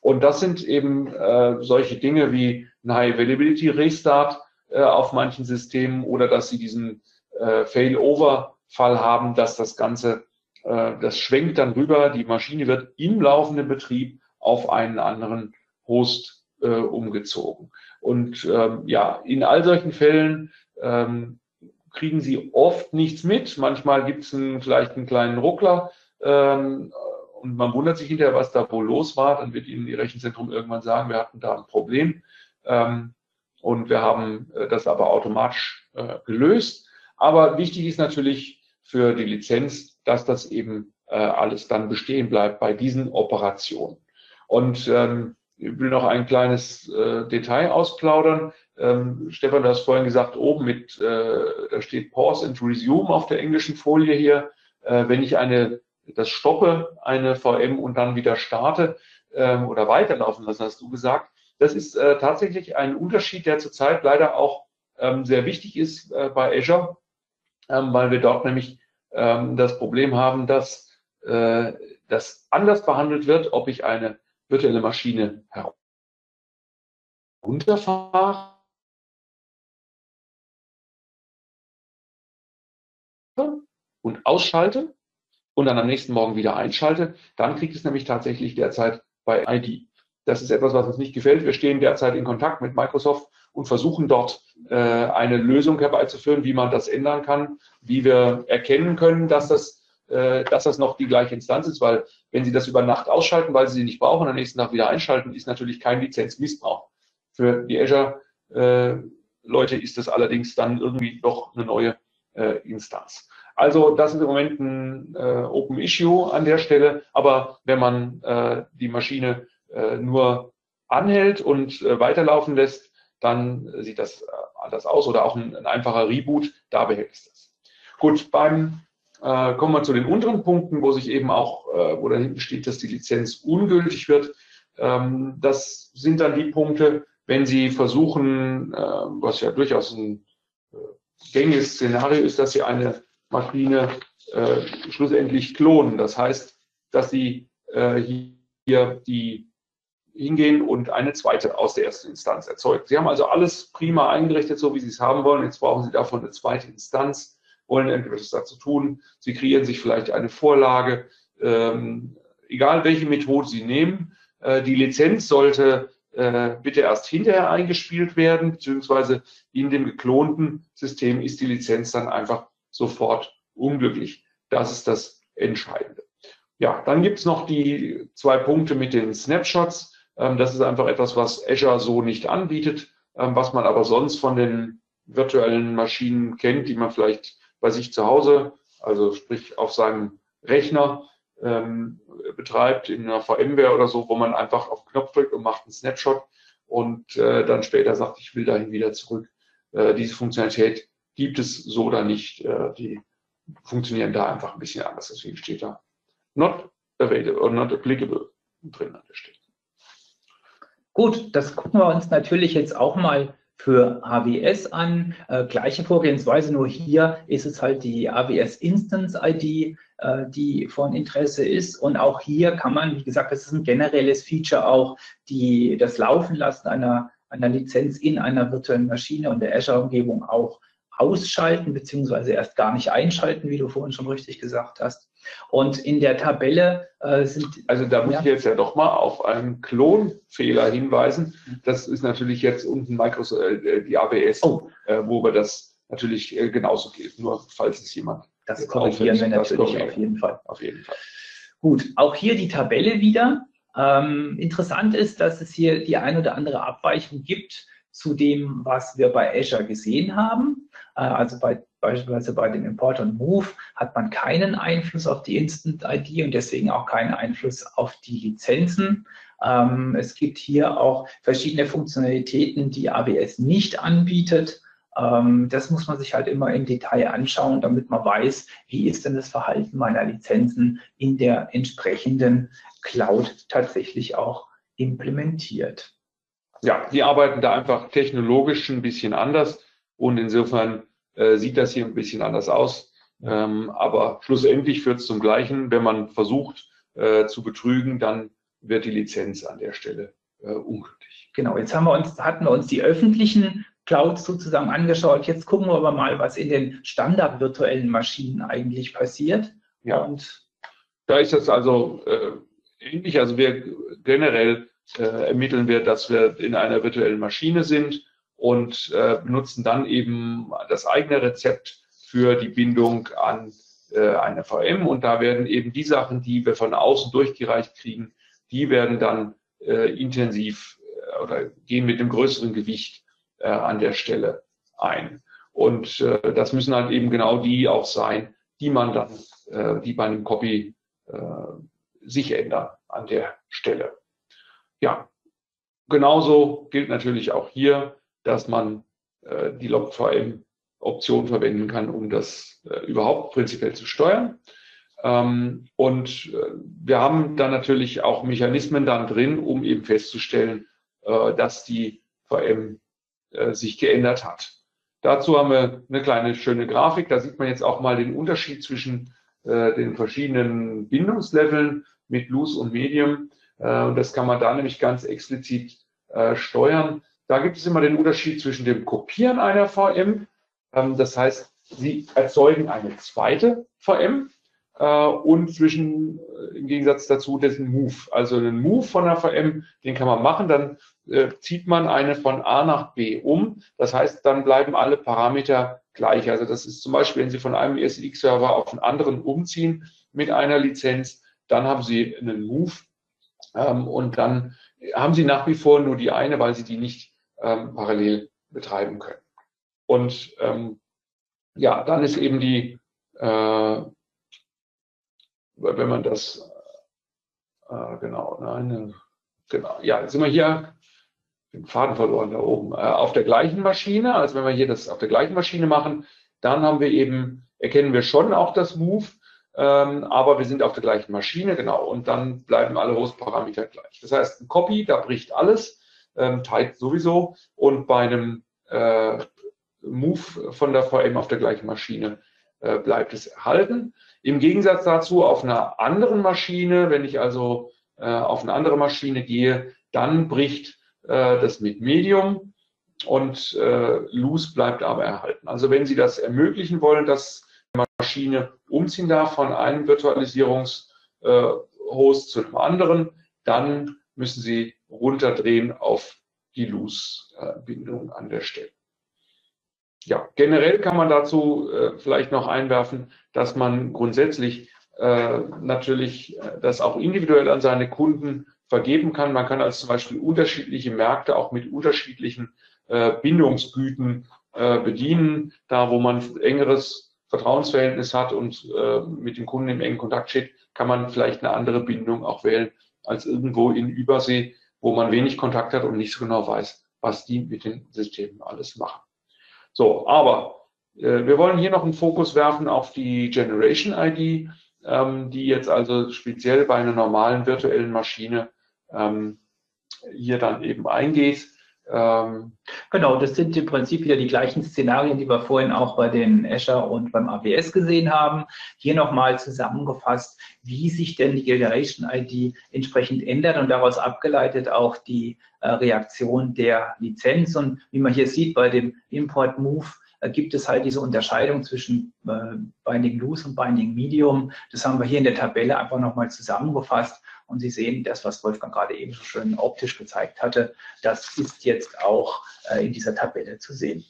Und das sind eben äh, solche Dinge wie ein High Availability Restart äh, auf manchen Systemen oder dass sie diesen äh, Failover Fall haben, dass das Ganze, äh, das schwenkt dann rüber, die Maschine wird im laufenden Betrieb auf einen anderen Host äh, umgezogen. Und ähm, ja, in all solchen Fällen ähm, kriegen Sie oft nichts mit. Manchmal gibt es vielleicht einen kleinen Ruckler ähm, und man wundert sich hinterher, was da wohl los war. Dann wird Ihnen die Rechenzentrum irgendwann sagen, wir hatten da ein Problem ähm, und wir haben äh, das aber automatisch äh, gelöst. Aber wichtig ist natürlich für die Lizenz, dass das eben äh, alles dann bestehen bleibt bei diesen Operationen. Und ähm, ich will noch ein kleines äh, Detail ausplaudern. Ähm, Stefan, du hast vorhin gesagt, oben mit, äh, da steht Pause and Resume auf der englischen Folie hier. Äh, wenn ich eine, das stoppe, eine VM und dann wieder starte ähm, oder weiterlaufen lasse, hast du gesagt. Das ist äh, tatsächlich ein Unterschied, der zurzeit leider auch ähm, sehr wichtig ist äh, bei Azure, ähm, weil wir dort nämlich ähm, das Problem haben, dass äh, das anders behandelt wird, ob ich eine virtuelle Maschine herunterfahre und ausschalte und dann am nächsten Morgen wieder einschalte, dann kriegt es nämlich tatsächlich derzeit bei ID. Das ist etwas, was uns nicht gefällt. Wir stehen derzeit in Kontakt mit Microsoft und versuchen dort äh, eine Lösung herbeizuführen, wie man das ändern kann, wie wir erkennen können, dass das, äh, dass das noch die gleiche Instanz ist, weil wenn Sie das über Nacht ausschalten, weil Sie sie nicht brauchen, am nächsten Tag wieder einschalten, ist natürlich kein Lizenzmissbrauch. Für die Azure-Leute äh, ist das allerdings dann irgendwie doch eine neue äh, Instanz. Also das ist im Moment ein äh, Open Issue an der Stelle, aber wenn man äh, die Maschine äh, nur anhält und äh, weiterlaufen lässt, dann sieht das äh, anders aus oder auch ein, ein, einfacher Reboot, da behält es das. Gut, beim äh, kommen wir zu den unteren Punkten, wo sich eben auch, äh, wo da hinten steht, dass die Lizenz ungültig wird. Ähm, das sind dann die Punkte, wenn Sie versuchen, äh, was ja durchaus ein äh, gängiges Szenario ist, dass Sie eine Maschine äh, schlussendlich klonen. Das heißt, dass Sie äh, hier die hingehen und eine zweite aus der ersten Instanz erzeugen. Sie haben also alles prima eingerichtet, so wie Sie es haben wollen. Jetzt brauchen Sie davon eine zweite Instanz, wollen etwas dazu tun. Sie kreieren sich vielleicht eine Vorlage, ähm, egal welche Methode Sie nehmen. Äh, die Lizenz sollte äh, bitte erst hinterher eingespielt werden, beziehungsweise in dem geklonten System ist die Lizenz dann einfach sofort unglücklich. Das ist das Entscheidende. Ja, dann gibt es noch die zwei Punkte mit den Snapshots. Ähm, das ist einfach etwas, was Azure so nicht anbietet, ähm, was man aber sonst von den virtuellen Maschinen kennt, die man vielleicht bei sich zu Hause, also sprich auf seinem Rechner, ähm, betreibt in einer VMware oder so, wo man einfach auf den Knopf drückt und macht einen Snapshot und äh, dann später sagt, ich will dahin wieder zurück. Äh, diese Funktionalität gibt es so oder nicht. Äh, die funktionieren da einfach ein bisschen anders. Deswegen steht da not available or not applicable drin an der Stelle. Gut, das gucken wir uns natürlich jetzt auch mal für AWS an. Äh, gleiche Vorgehensweise, nur hier ist es halt die AWS Instance ID, äh, die von Interesse ist. Und auch hier kann man, wie gesagt, das ist ein generelles Feature auch, die das Laufen lassen einer, einer Lizenz in einer virtuellen Maschine und der Azure-Umgebung auch ausschalten, beziehungsweise erst gar nicht einschalten, wie du vorhin schon richtig gesagt hast. Und in der Tabelle äh, sind. Also da muss ja. ich jetzt ja doch mal auf einen Klonfehler hinweisen. Das ist natürlich jetzt unten Microsoft, äh, die ABS, oh. äh, wo wir das natürlich äh, genauso geht. Nur falls es jemand. Das korrigieren wir natürlich auf jeden Fall. Auf jeden Fall. Gut, auch hier die Tabelle wieder. Ähm, interessant ist, dass es hier die ein oder andere Abweichung gibt zu dem, was wir bei Azure gesehen haben. Äh, also bei, beispielsweise bei dem Import und Move hat man keinen Einfluss auf die Instant ID und deswegen auch keinen Einfluss auf die Lizenzen. Ähm, es gibt hier auch verschiedene Funktionalitäten, die AWS nicht anbietet. Ähm, das muss man sich halt immer im Detail anschauen, damit man weiß, wie ist denn das Verhalten meiner Lizenzen in der entsprechenden Cloud tatsächlich auch implementiert. Ja, die arbeiten da einfach technologisch ein bisschen anders und insofern äh, sieht das hier ein bisschen anders aus. Ähm, aber schlussendlich führt es zum Gleichen. Wenn man versucht äh, zu betrügen, dann wird die Lizenz an der Stelle äh, ungültig. Genau, jetzt haben wir uns, hatten wir uns die öffentlichen Clouds sozusagen angeschaut. Jetzt gucken wir aber mal, was in den standard virtuellen Maschinen eigentlich passiert. Ja, und da ist das also äh, ähnlich. Also wir generell äh, ermitteln wir, dass wir in einer virtuellen Maschine sind und äh, benutzen dann eben das eigene Rezept für die Bindung an äh, eine VM. Und da werden eben die Sachen, die wir von außen durchgereicht kriegen, die werden dann äh, intensiv äh, oder gehen mit dem größeren Gewicht äh, an der Stelle ein. Und äh, das müssen halt eben genau die auch sein, die man dann, äh, die bei einem Copy äh, sich ändern an der Stelle. Ja, genauso gilt natürlich auch hier, dass man äh, die Log-VM-Option verwenden kann, um das äh, überhaupt prinzipiell zu steuern. Ähm, und äh, wir haben dann natürlich auch Mechanismen dann drin, um eben festzustellen, äh, dass die VM äh, sich geändert hat. Dazu haben wir eine kleine schöne Grafik. Da sieht man jetzt auch mal den Unterschied zwischen den verschiedenen Bindungsleveln mit Loose und Medium. Und das kann man da nämlich ganz explizit steuern. Da gibt es immer den Unterschied zwischen dem Kopieren einer VM. Ähm, das heißt, Sie erzeugen eine zweite VM äh, und zwischen, äh, im Gegensatz dazu, dessen Move. Also einen Move von der VM, den kann man machen, dann äh, zieht man eine von A nach B um. Das heißt, dann bleiben alle Parameter gleich. Also das ist zum Beispiel, wenn Sie von einem ESX-Server auf einen anderen umziehen mit einer Lizenz, dann haben Sie einen Move und dann haben Sie nach wie vor nur die eine, weil Sie die nicht ähm, parallel betreiben können. Und ähm, ja, dann ist eben die, äh, wenn man das, äh, genau, nein, genau, ja, sind wir hier, den Faden verloren da oben, äh, auf der gleichen Maschine, also wenn wir hier das auf der gleichen Maschine machen, dann haben wir eben, erkennen wir schon auch das Move, ähm, aber wir sind auf der gleichen Maschine, genau, und dann bleiben alle Host-Parameter gleich. Das heißt, ein Copy, da bricht alles, ähm, Type sowieso, und bei einem äh, Move von der VM auf der gleichen Maschine äh, bleibt es erhalten. Im Gegensatz dazu auf einer anderen Maschine, wenn ich also äh, auf eine andere Maschine gehe, dann bricht äh, das mit Medium und äh, Loose bleibt aber erhalten. Also wenn Sie das ermöglichen wollen, dass Maschine umziehen darf von einem Virtualisierungshost äh, zu einem anderen, dann müssen Sie runterdrehen auf die Loose-Bindung an der Stelle ja, generell kann man dazu äh, vielleicht noch einwerfen, dass man grundsätzlich äh, natürlich äh, das auch individuell an seine Kunden vergeben kann. Man kann also zum Beispiel unterschiedliche Märkte auch mit unterschiedlichen äh, Bindungsgüten äh, bedienen. Da, wo man engeres Vertrauensverhältnis hat und äh, mit dem Kunden im engen Kontakt steht, kann man vielleicht eine andere Bindung auch wählen als irgendwo in Übersee, wo man wenig Kontakt hat und nicht so genau weiß, was die mit den Systemen alles machen. So, aber äh, wir wollen hier noch einen Fokus werfen auf die Generation ID, ähm, die jetzt also speziell bei einer normalen virtuellen Maschine ähm, hier dann eben eingeht. Ähm, genau, das sind im Prinzip wieder die gleichen Szenarien, die wir vorhin auch bei den Azure und beim AWS gesehen haben. Hier nochmal zusammengefasst, wie sich denn die Generation ID entsprechend ändert und daraus abgeleitet auch die äh, Reaktion der Lizenz. Und wie man hier sieht bei dem Import Move, äh, gibt es halt diese Unterscheidung zwischen äh, Binding Loose und Binding Medium. Das haben wir hier in der Tabelle einfach nochmal zusammengefasst. Und Sie sehen, das, was Wolfgang gerade eben so schön optisch gezeigt hatte, das ist jetzt auch in dieser Tabelle zu sehen.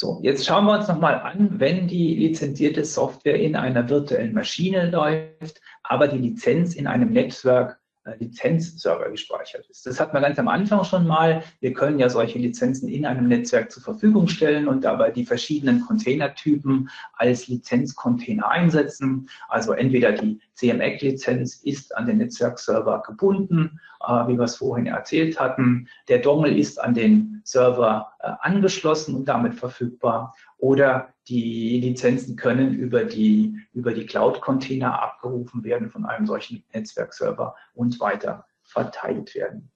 So, jetzt schauen wir uns nochmal an, wenn die lizenzierte Software in einer virtuellen Maschine läuft, aber die Lizenz in einem Netzwerk äh, Lizenzserver gespeichert ist. Das hat man ganz am Anfang schon mal. Wir können ja solche Lizenzen in einem Netzwerk zur Verfügung stellen und dabei die verschiedenen Containertypen als Lizenzcontainer einsetzen. Also entweder die CMEC-Lizenz ist an den Netzwerkserver gebunden, äh, wie wir es vorhin erzählt hatten. Der Dongle ist an den Server äh, angeschlossen und damit verfügbar. Oder die Lizenzen können über die, über die Cloud-Container abgerufen werden von einem solchen Netzwerkserver und weiter verteilt werden.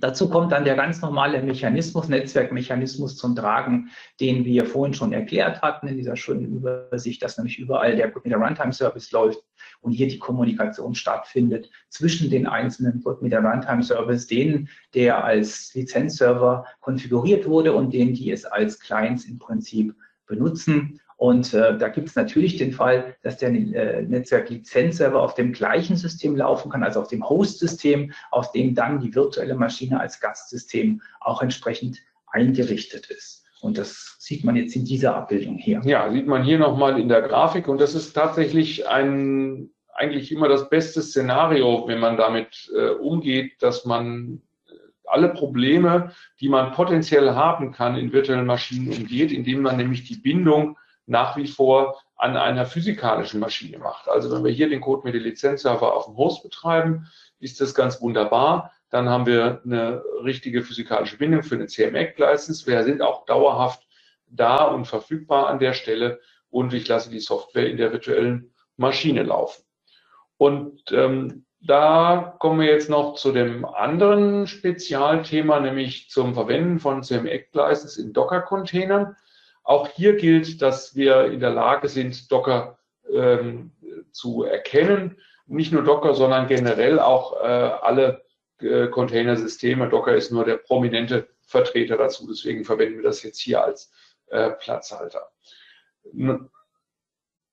Dazu kommt dann der ganz normale Mechanismus, Netzwerkmechanismus zum Tragen, den wir vorhin schon erklärt hatten in dieser schönen Übersicht, dass nämlich überall der, der Runtime-Service läuft und hier die Kommunikation stattfindet zwischen den einzelnen der Runtime-Service, den, der als Lizenzserver konfiguriert wurde und den, die es als Clients im Prinzip benutzen. Und äh, da gibt es natürlich den Fall, dass der äh, Netzwerk-Lizenzserver auf dem gleichen System laufen kann, also auf dem Host-System, auf dem dann die virtuelle Maschine als Gastsystem auch entsprechend eingerichtet ist. Und das sieht man jetzt in dieser Abbildung hier. Ja, sieht man hier nochmal in der Grafik. Und das ist tatsächlich ein, eigentlich immer das beste Szenario, wenn man damit äh, umgeht, dass man alle Probleme, die man potenziell haben kann in virtuellen Maschinen umgeht, indem man nämlich die Bindung nach wie vor an einer physikalischen Maschine macht. Also wenn wir hier den Code mit dem Lizenzserver auf dem Host betreiben, ist das ganz wunderbar. Dann haben wir eine richtige physikalische Bindung für eine CMEC-License. Wir sind auch dauerhaft da und verfügbar an der Stelle und ich lasse die Software in der virtuellen Maschine laufen. Und ähm, da kommen wir jetzt noch zu dem anderen Spezialthema, nämlich zum Verwenden von CMEC-License in Docker-Containern. Auch hier gilt, dass wir in der Lage sind, Docker ähm, zu erkennen. Nicht nur Docker, sondern generell auch äh, alle äh, Containersysteme. Docker ist nur der prominente Vertreter dazu. Deswegen verwenden wir das jetzt hier als äh, Platzhalter.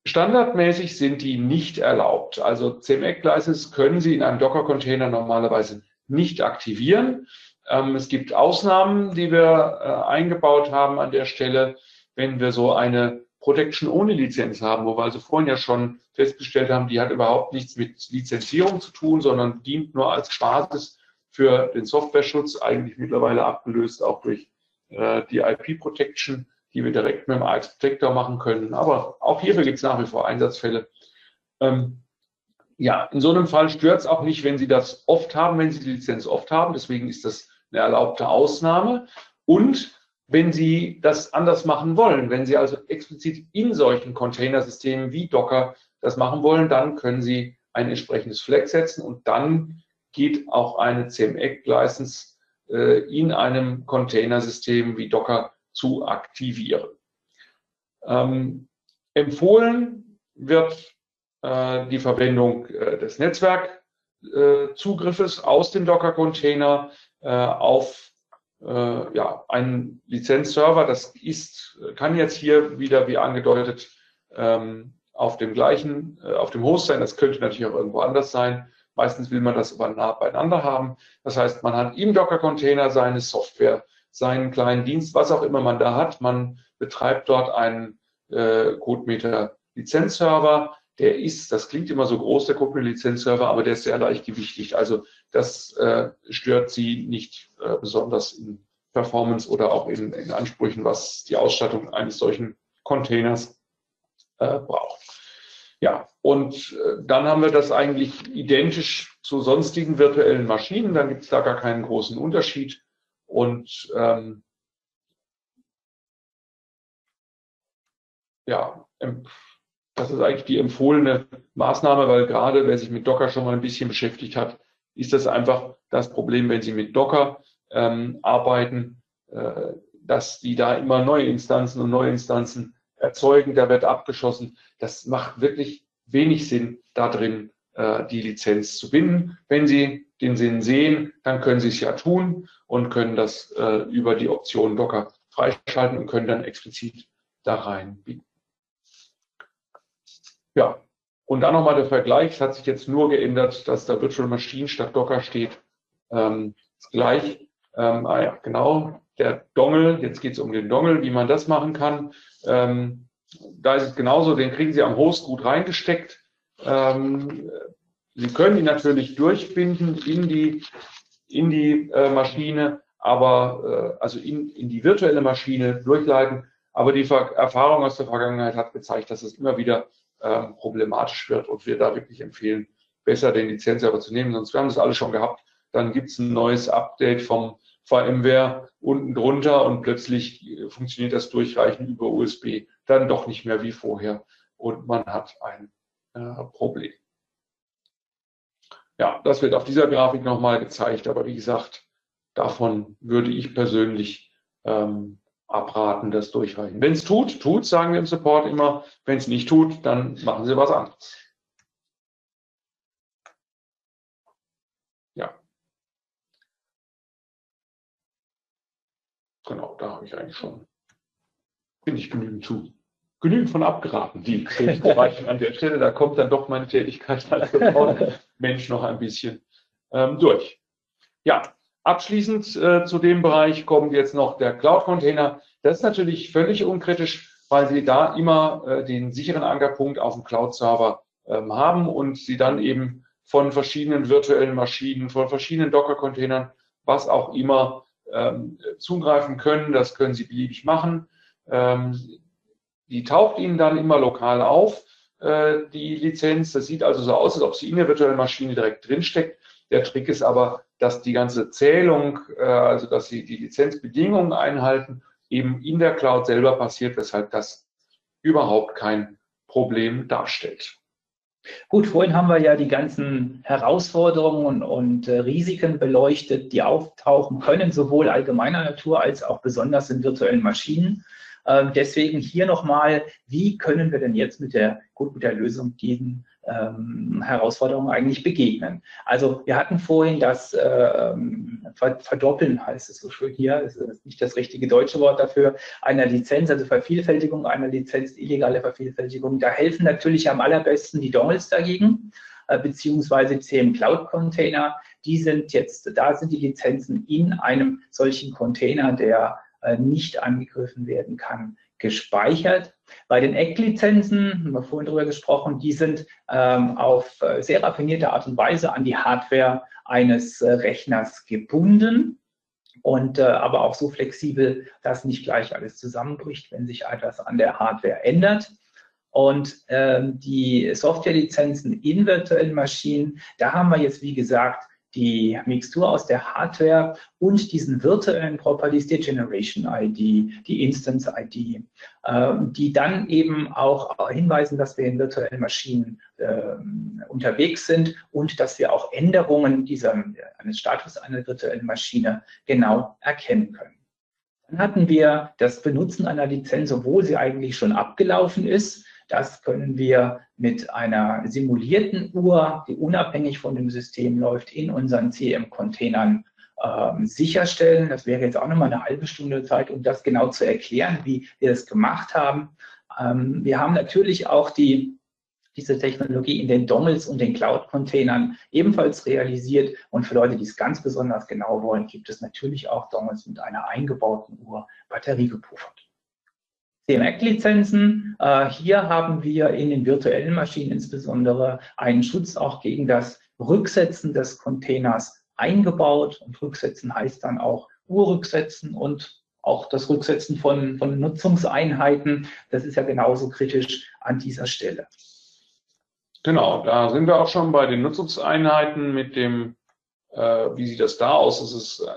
Standardmäßig sind die nicht erlaubt. Also CMEC-License können Sie in einem Docker-Container normalerweise nicht aktivieren. Ähm, es gibt Ausnahmen, die wir äh, eingebaut haben an der Stelle, wenn wir so eine Protection ohne Lizenz haben, wo wir also vorhin ja schon festgestellt haben, die hat überhaupt nichts mit Lizenzierung zu tun, sondern dient nur als Basis für den Softwareschutz, eigentlich mittlerweile abgelöst auch durch äh, die IP-Protection die wir direkt mit dem AX Protector machen können. Aber auch hierfür gibt es nach wie vor Einsatzfälle. Ähm, ja, in so einem Fall stört es auch nicht, wenn Sie das oft haben, wenn Sie die Lizenz oft haben. Deswegen ist das eine erlaubte Ausnahme. Und wenn Sie das anders machen wollen, wenn Sie also explizit in solchen Containersystemen wie Docker das machen wollen, dann können Sie ein entsprechendes Flag setzen und dann geht auch eine CMEC-License äh, in einem Containersystem wie Docker zu aktivieren. Ähm, empfohlen wird äh, die Verwendung äh, des Netzwerkzugriffes äh, aus dem Docker-Container äh, auf äh, ja, einen Lizenzserver. Das ist, kann jetzt hier wieder, wie angedeutet, ähm, auf dem gleichen, äh, auf dem Host sein. Das könnte natürlich auch irgendwo anders sein. Meistens will man das aber nah beieinander haben. Das heißt, man hat im Docker-Container seine Software seinen kleinen Dienst, was auch immer man da hat. Man betreibt dort einen äh, CodeMeter Lizenzserver. Der ist, das klingt immer so groß, der CodeMeter Lizenzserver, aber der ist sehr leichtgewichtig. Also das äh, stört Sie nicht äh, besonders in Performance oder auch in, in, Ansprüchen, was die Ausstattung eines solchen Containers äh, braucht. Ja, und äh, dann haben wir das eigentlich identisch zu sonstigen virtuellen Maschinen. Dann gibt es da gar keinen großen Unterschied. Und ähm, ja, das ist eigentlich die empfohlene Maßnahme, weil gerade wer sich mit Docker schon mal ein bisschen beschäftigt hat, ist das einfach das Problem, wenn Sie mit Docker ähm, arbeiten, äh, dass die da immer neue Instanzen und neue Instanzen erzeugen, da wird abgeschossen. Das macht wirklich wenig Sinn, da drin äh, die Lizenz zu binden. Wenn Sie den Sinn sehen, dann können Sie es ja tun und können das äh, über die Option Docker freischalten und können dann explizit da rein bieten. Ja, und dann nochmal der Vergleich. Es hat sich jetzt nur geändert, dass da Virtual Machine statt Docker steht. Ähm, gleich. Ähm, ah ja, genau. Der Dongle, jetzt geht es um den Dongle, wie man das machen kann. Ähm, da ist es genauso, den kriegen Sie am Host gut reingesteckt. Ähm, Sie können ihn natürlich durchbinden in die, in die äh, Maschine, aber äh, also in, in die virtuelle Maschine durchleiten. Aber die Ver Erfahrung aus der Vergangenheit hat gezeigt, dass es immer wieder äh, problematisch wird und wir da wirklich empfehlen, besser den Lizenzserver zu nehmen. Sonst wir haben das alle schon gehabt. Dann gibt es ein neues Update vom VMware unten drunter und plötzlich funktioniert das Durchreichen über USB dann doch nicht mehr wie vorher und man hat ein äh, Problem. Ja, das wird auf dieser Grafik nochmal gezeigt, aber wie gesagt, davon würde ich persönlich ähm, abraten, das durchreichen. Wenn es tut, tut, sagen wir im Support immer. Wenn es nicht tut, dann machen Sie was anderes. Ja. Genau, da habe ich eigentlich schon, bin ich genügend zu genügend von abgeraten, die Bereiche an der Stelle. Da kommt dann doch meine Tätigkeit als Mensch noch ein bisschen ähm, durch. Ja, abschließend äh, zu dem Bereich kommt jetzt noch der Cloud-Container. Das ist natürlich völlig unkritisch, weil Sie da immer äh, den sicheren Ankerpunkt auf dem Cloud-Server ähm, haben und Sie dann eben von verschiedenen virtuellen Maschinen, von verschiedenen Docker-Containern, was auch immer, ähm, zugreifen können. Das können Sie beliebig machen. Ähm, die taucht Ihnen dann immer lokal auf, äh, die Lizenz. Das sieht also so aus, als ob sie in der virtuellen Maschine direkt drinsteckt. Der Trick ist aber, dass die ganze Zählung, äh, also dass sie die Lizenzbedingungen einhalten, eben in der Cloud selber passiert, weshalb das überhaupt kein Problem darstellt. Gut, vorhin haben wir ja die ganzen Herausforderungen und äh, Risiken beleuchtet, die auftauchen können, sowohl allgemeiner Natur als auch besonders in virtuellen Maschinen. Ähm, deswegen hier nochmal, wie können wir denn jetzt mit der, gut, mit der Lösung diesen ähm, Herausforderungen eigentlich begegnen? Also wir hatten vorhin das äh, Verdoppeln, heißt es so schön hier, das ist nicht das richtige deutsche Wort dafür, einer Lizenz, also Vervielfältigung einer Lizenz, illegale Vervielfältigung. Da helfen natürlich am allerbesten die Dongles dagegen äh, beziehungsweise CM Cloud Container. Die sind jetzt, da sind die Lizenzen in einem solchen Container, der äh, nicht angegriffen werden kann, gespeichert. Bei den Ecklizenzen, haben wir vorhin darüber gesprochen, die sind ähm, auf äh, sehr raffinierte Art und Weise an die Hardware eines äh, Rechners gebunden und äh, aber auch so flexibel, dass nicht gleich alles zusammenbricht, wenn sich etwas an der Hardware ändert. Und ähm, die Softwarelizenzen in virtuellen Maschinen, da haben wir jetzt, wie gesagt, die Mixtur aus der Hardware und diesen virtuellen Properties, der Generation ID, die Instance ID, äh, die dann eben auch hinweisen, dass wir in virtuellen Maschinen äh, unterwegs sind und dass wir auch Änderungen dieser, eines Status einer virtuellen Maschine genau erkennen können. Dann hatten wir das Benutzen einer Lizenz, obwohl sie eigentlich schon abgelaufen ist, das können wir mit einer simulierten Uhr, die unabhängig von dem System läuft, in unseren CM-Containern ähm, sicherstellen. Das wäre jetzt auch nochmal eine halbe Stunde Zeit, um das genau zu erklären, wie wir das gemacht haben. Ähm, wir haben natürlich auch die, diese Technologie in den Dongles und den Cloud-Containern ebenfalls realisiert. Und für Leute, die es ganz besonders genau wollen, gibt es natürlich auch Dongles mit einer eingebauten Uhr batteriegepuffert. CMEC-Lizenzen. Äh, hier haben wir in den virtuellen Maschinen insbesondere einen Schutz auch gegen das Rücksetzen des Containers eingebaut. Und Rücksetzen heißt dann auch Urrücksetzen und auch das Rücksetzen von, von Nutzungseinheiten. Das ist ja genauso kritisch an dieser Stelle. Genau, da sind wir auch schon bei den Nutzungseinheiten mit dem, äh, wie sieht das da aus? Das ist äh,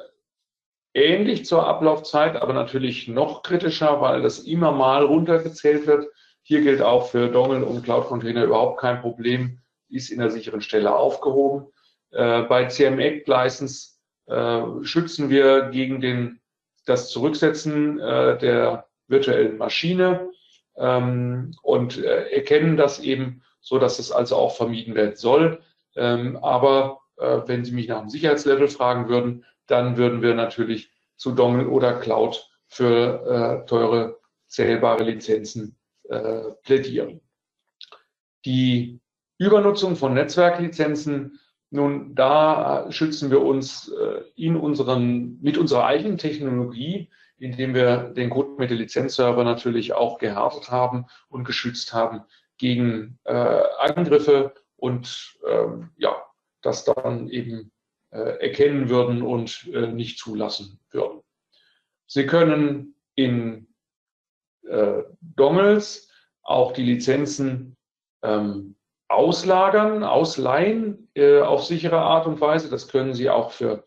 ähnlich zur Ablaufzeit, aber natürlich noch kritischer, weil das immer mal runtergezählt wird. Hier gilt auch für Dongle und Cloud Container überhaupt kein Problem, ist in der sicheren Stelle aufgehoben. Äh, bei CMX License äh, schützen wir gegen den, das Zurücksetzen äh, der virtuellen Maschine ähm, und äh, erkennen das eben so, dass es also auch vermieden werden soll. Ähm, aber äh, wenn Sie mich nach dem Sicherheitslevel fragen würden, dann würden wir natürlich zu Dongle oder Cloud für äh, teure zählbare Lizenzen äh, plädieren. Die Übernutzung von Netzwerklizenzen, nun da schützen wir uns äh, in unseren, mit unserer eigenen Technologie, indem wir den Code mit der Lizenzserver natürlich auch gehärtet haben und geschützt haben gegen äh, Angriffe und ähm, ja, das dann eben äh, erkennen würden und äh, nicht zulassen würden. Sie können in äh, Dongles auch die Lizenzen ähm, auslagern, ausleihen äh, auf sichere Art und Weise. Das können Sie auch für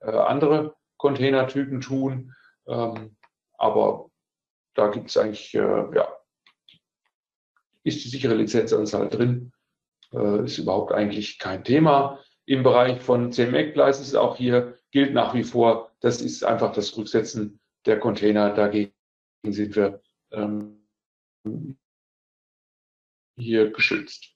äh, andere Containertypen tun. Ähm, aber da gibt es eigentlich, äh, ja, ist die sichere Lizenzanzahl drin, äh, ist überhaupt eigentlich kein Thema im Bereich von CMEC-Licenses auch hier gilt nach wie vor, das ist einfach das Rücksetzen der Container. Dagegen sind wir ähm, hier geschützt.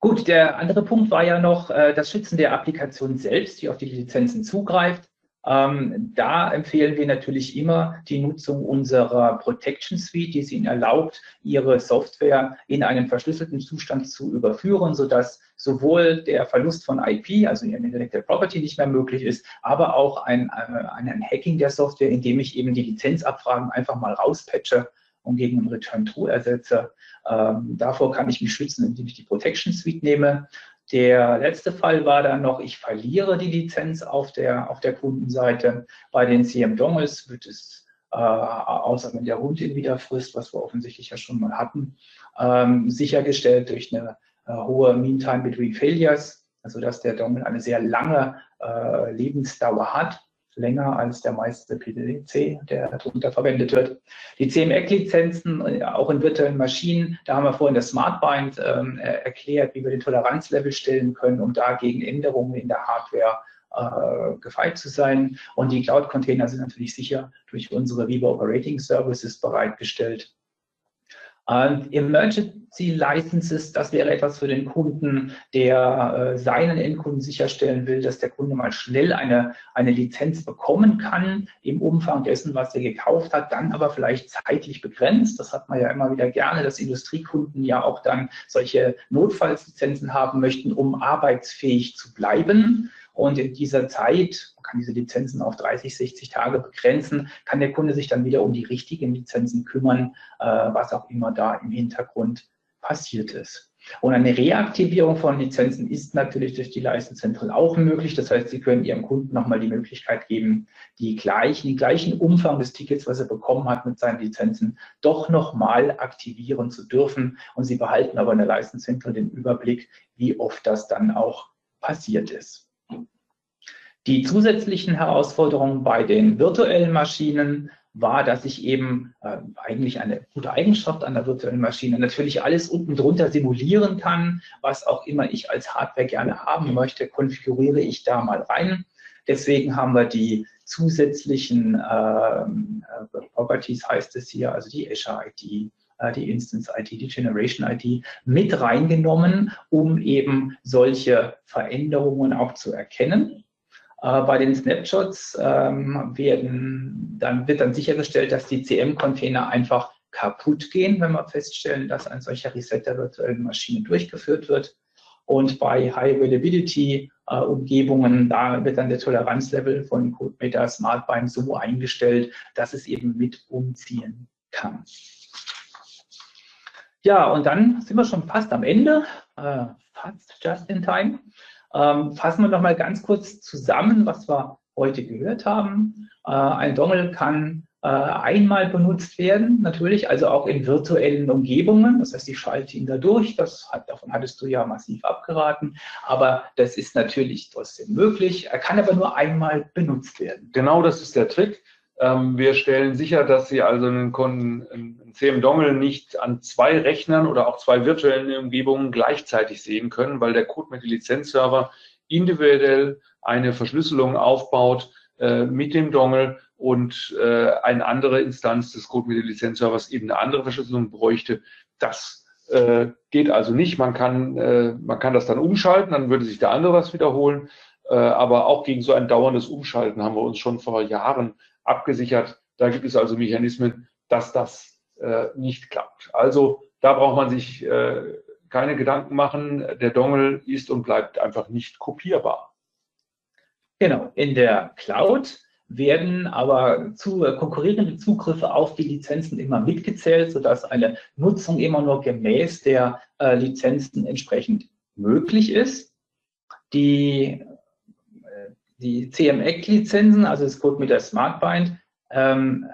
Gut, der andere Punkt war ja noch äh, das Schützen der Applikation selbst, die auf die Lizenzen zugreift. Ähm, da empfehlen wir natürlich immer die Nutzung unserer Protection Suite, die es Ihnen erlaubt, Ihre Software in einen verschlüsselten Zustand zu überführen, sodass sowohl der Verlust von IP, also Ihren Intellectual Property, nicht mehr möglich ist, aber auch ein, äh, ein Hacking der Software, indem ich eben die Lizenzabfragen einfach mal rauspatche und gegen einen Return True ersetze. Ähm, davor kann ich mich schützen, indem ich die Protection Suite nehme. Der letzte Fall war dann noch, ich verliere die Lizenz auf der, auf der Kundenseite. Bei den CM-Dongles wird es, äh, außer wenn der Hund ihn wieder frisst, was wir offensichtlich ja schon mal hatten, ähm, sichergestellt durch eine äh, hohe Mean Time Between Failures sodass der Dongle eine sehr lange äh, Lebensdauer hat länger als der meiste PDC, der darunter verwendet wird. Die CMEC-Lizenzen, äh, auch in virtuellen Maschinen, da haben wir vorhin das SmartBind ähm, erklärt, wie wir den Toleranzlevel stellen können, um dagegen Änderungen in der Hardware äh, gefeit zu sein. Und die Cloud-Container sind natürlich sicher durch unsere Viva Operating Services bereitgestellt. Und Emergency Licenses, das wäre etwas für den Kunden, der äh, seinen Endkunden sicherstellen will, dass der Kunde mal schnell eine, eine Lizenz bekommen kann im Umfang dessen, was er gekauft hat, dann aber vielleicht zeitlich begrenzt. Das hat man ja immer wieder gerne, dass Industriekunden ja auch dann solche Notfallslizenzen haben möchten, um arbeitsfähig zu bleiben. Und in dieser Zeit, man kann diese Lizenzen auf 30, 60 Tage begrenzen, kann der Kunde sich dann wieder um die richtigen Lizenzen kümmern, äh, was auch immer da im Hintergrund passiert ist. Und eine Reaktivierung von Lizenzen ist natürlich durch die Leistenzentren auch möglich. Das heißt, Sie können Ihrem Kunden nochmal die Möglichkeit geben, die gleichen, den gleichen Umfang des Tickets, was er bekommen hat mit seinen Lizenzen, doch nochmal aktivieren zu dürfen. Und Sie behalten aber in der Leistenzentren den Überblick, wie oft das dann auch passiert ist. Die zusätzlichen Herausforderungen bei den virtuellen Maschinen war, dass ich eben äh, eigentlich eine gute Eigenschaft an der virtuellen Maschine natürlich alles unten drunter simulieren kann, was auch immer ich als Hardware gerne haben möchte, konfiguriere ich da mal rein. Deswegen haben wir die zusätzlichen ähm, äh, Properties, heißt es hier, also die Azure ID, äh, die Instance ID, die Generation ID mit reingenommen, um eben solche Veränderungen auch zu erkennen. Äh, bei den Snapshots ähm, werden, dann wird dann sichergestellt, dass die CM-Container einfach kaputt gehen, wenn wir feststellen, dass ein solcher Reset der virtuellen Maschine durchgeführt wird. Und bei High Availability äh, Umgebungen, da wird dann der Toleranzlevel von CodeMeter SmartBind so eingestellt, dass es eben mit umziehen kann. Ja, und dann sind wir schon fast am Ende, äh, fast just in time. Ähm, fassen wir noch mal ganz kurz zusammen, was wir heute gehört haben. Äh, ein Dongle kann äh, einmal benutzt werden, natürlich, also auch in virtuellen Umgebungen. Das heißt, ich schalte ihn da durch. Das hat, davon hattest du ja massiv abgeraten. Aber das ist natürlich trotzdem möglich. Er kann aber nur einmal benutzt werden. Genau das ist der Trick. Ähm, wir stellen sicher, dass Sie also einen, Kunden, einen CM-Dongle nicht an zwei Rechnern oder auch zwei virtuellen Umgebungen gleichzeitig sehen können, weil der Code dem Lizenzserver individuell eine Verschlüsselung aufbaut äh, mit dem Dongle und äh, eine andere Instanz des Code dem Lizenzservers eben eine andere Verschlüsselung bräuchte. Das äh, geht also nicht. Man kann, äh, man kann das dann umschalten, dann würde sich der andere was wiederholen. Äh, aber auch gegen so ein dauerndes Umschalten haben wir uns schon vor Jahren abgesichert. Da gibt es also Mechanismen, dass das äh, nicht klappt. Also da braucht man sich äh, keine Gedanken machen. Der Dongle ist und bleibt einfach nicht kopierbar. Genau, in der Cloud werden aber zu, konkurrierende Zugriffe auf die Lizenzen immer mitgezählt, sodass eine Nutzung immer nur gemäß der äh, Lizenzen entsprechend möglich ist. Die die CMEC-Lizenzen, also das Code mit der SmartBind, ähm,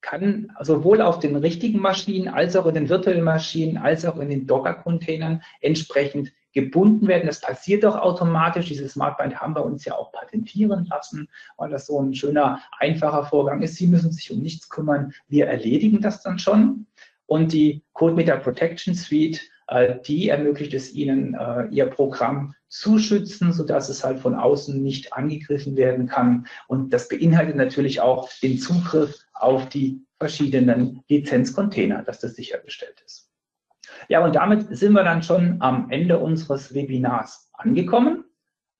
kann sowohl auf den richtigen Maschinen als auch in den virtuellen Maschinen als auch in den Docker-Containern entsprechend gebunden werden. Das passiert auch automatisch. Dieses SmartBind haben wir uns ja auch patentieren lassen, weil das so ein schöner, einfacher Vorgang ist. Sie müssen sich um nichts kümmern. Wir erledigen das dann schon. Und die CodeMeter Protection Suite die ermöglicht es ihnen, äh, ihr Programm zu schützen, sodass es halt von außen nicht angegriffen werden kann. Und das beinhaltet natürlich auch den Zugriff auf die verschiedenen Lizenzcontainer, dass das sichergestellt ist. Ja, und damit sind wir dann schon am Ende unseres Webinars angekommen.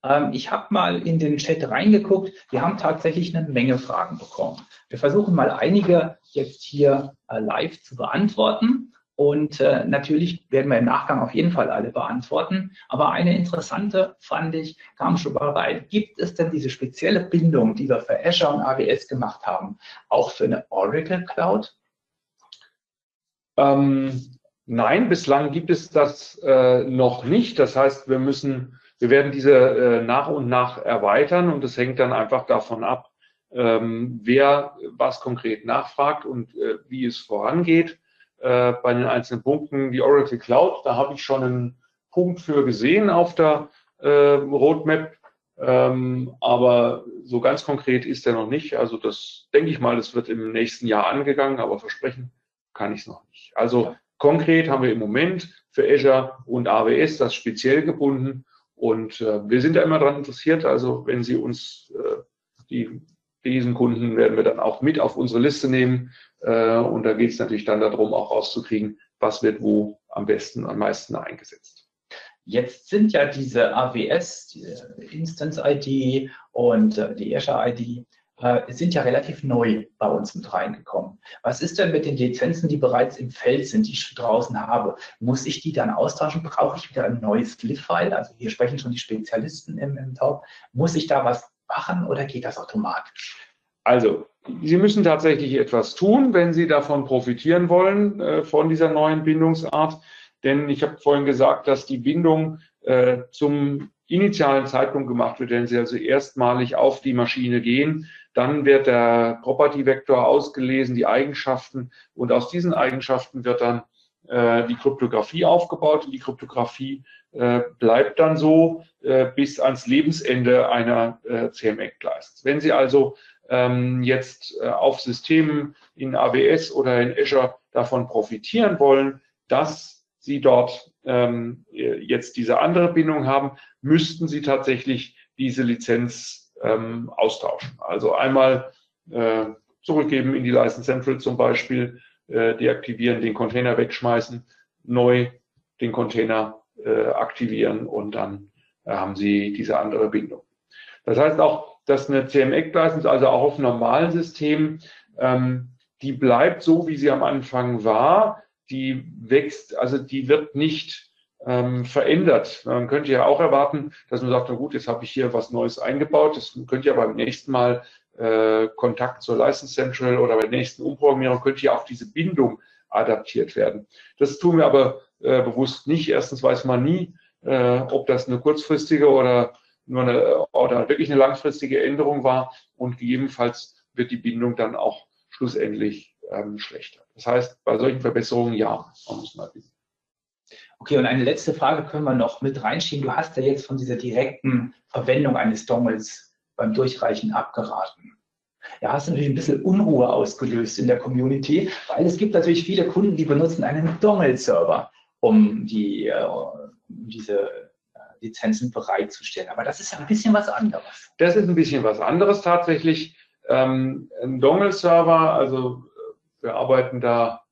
Ähm, ich habe mal in den Chat reingeguckt. Wir haben tatsächlich eine Menge Fragen bekommen. Wir versuchen mal einige jetzt hier äh, live zu beantworten. Und äh, natürlich werden wir im Nachgang auf jeden Fall alle beantworten. Aber eine interessante fand ich, kam schon rein. Gibt es denn diese spezielle Bindung, die wir für Azure und AWS gemacht haben, auch für eine Oracle Cloud? Ähm, nein, bislang gibt es das äh, noch nicht. Das heißt, wir müssen, wir werden diese äh, nach und nach erweitern und es hängt dann einfach davon ab, ähm, wer was konkret nachfragt und äh, wie es vorangeht äh, bei den einzelnen Punkten. Die Oracle Cloud, da habe ich schon einen Punkt für gesehen auf der äh, Roadmap. Ähm, aber so ganz konkret ist er noch nicht. Also das denke ich mal, das wird im nächsten Jahr angegangen, aber versprechen kann ich es noch nicht. Also konkret haben wir im Moment für Azure und AWS das speziell gebunden und äh, wir sind da immer daran interessiert. Also wenn Sie uns äh, die, diesen Kunden werden wir dann auch mit auf unsere Liste nehmen äh, und da geht es natürlich dann darum, auch rauszukriegen, was wird wo am besten, am meisten eingesetzt. Jetzt sind ja diese AWS, die Instance ID und äh, die Azure ID, äh, sind ja relativ neu bei uns mit reingekommen. Was ist denn mit den Lizenzen, die bereits im Feld sind, die ich schon draußen habe? Muss ich die dann austauschen? Brauche ich wieder ein neues GLIF-File? Also hier sprechen schon die Spezialisten im, im Talk. Muss ich da was machen oder geht das automatisch? Also, Sie müssen tatsächlich etwas tun, wenn Sie davon profitieren wollen, äh, von dieser neuen Bindungsart. Denn ich habe vorhin gesagt, dass die Bindung äh, zum initialen Zeitpunkt gemacht wird, wenn Sie also erstmalig auf die Maschine gehen. Dann wird der Property-Vektor ausgelesen, die Eigenschaften und aus diesen Eigenschaften wird dann äh, die Kryptographie aufgebaut und die Kryptographie äh, bleibt dann so äh, bis ans Lebensende einer äh, CMEC-Leistung. Wenn Sie also ähm, jetzt äh, auf Systemen in AWS oder in Azure davon profitieren wollen, dass Sie dort ähm, jetzt diese andere Bindung haben, müssten Sie tatsächlich diese Lizenz ähm, austauschen. Also einmal äh, zurückgeben in die License Central zum Beispiel, äh, deaktivieren, den Container wegschmeißen, neu den Container äh, aktivieren und dann äh, haben Sie diese andere Bindung. Das heißt auch, dass eine CMX-License, also auch auf normalen Systemen, ähm, die bleibt so, wie sie am Anfang war die wächst, also die wird nicht ähm, verändert. Man könnte ja auch erwarten, dass man sagt, na gut, jetzt habe ich hier was Neues eingebaut, das könnte ja beim nächsten Mal äh, Kontakt zur License Central oder bei der nächsten Umprogrammierung könnte ja auch diese Bindung adaptiert werden. Das tun wir aber äh, bewusst nicht. Erstens weiß man nie, äh, ob das eine kurzfristige oder nur eine oder wirklich eine langfristige Änderung war und gegebenenfalls wird die Bindung dann auch schlussendlich ähm, schlechter. Das heißt, bei solchen Verbesserungen ja, man muss mal wissen. Okay, und eine letzte Frage können wir noch mit reinschieben. Du hast ja jetzt von dieser direkten Verwendung eines Dongles beim Durchreichen abgeraten. Ja, hast du natürlich ein bisschen Unruhe ausgelöst in der Community, weil es gibt natürlich viele Kunden, die benutzen einen Dongle-Server, um die, äh, um diese Lizenzen bereitzustellen. Aber das ist ja ein bisschen was anderes. Das ist ein bisschen was anderes tatsächlich. Ähm, ein Dongle-Server, also wir arbeiten da,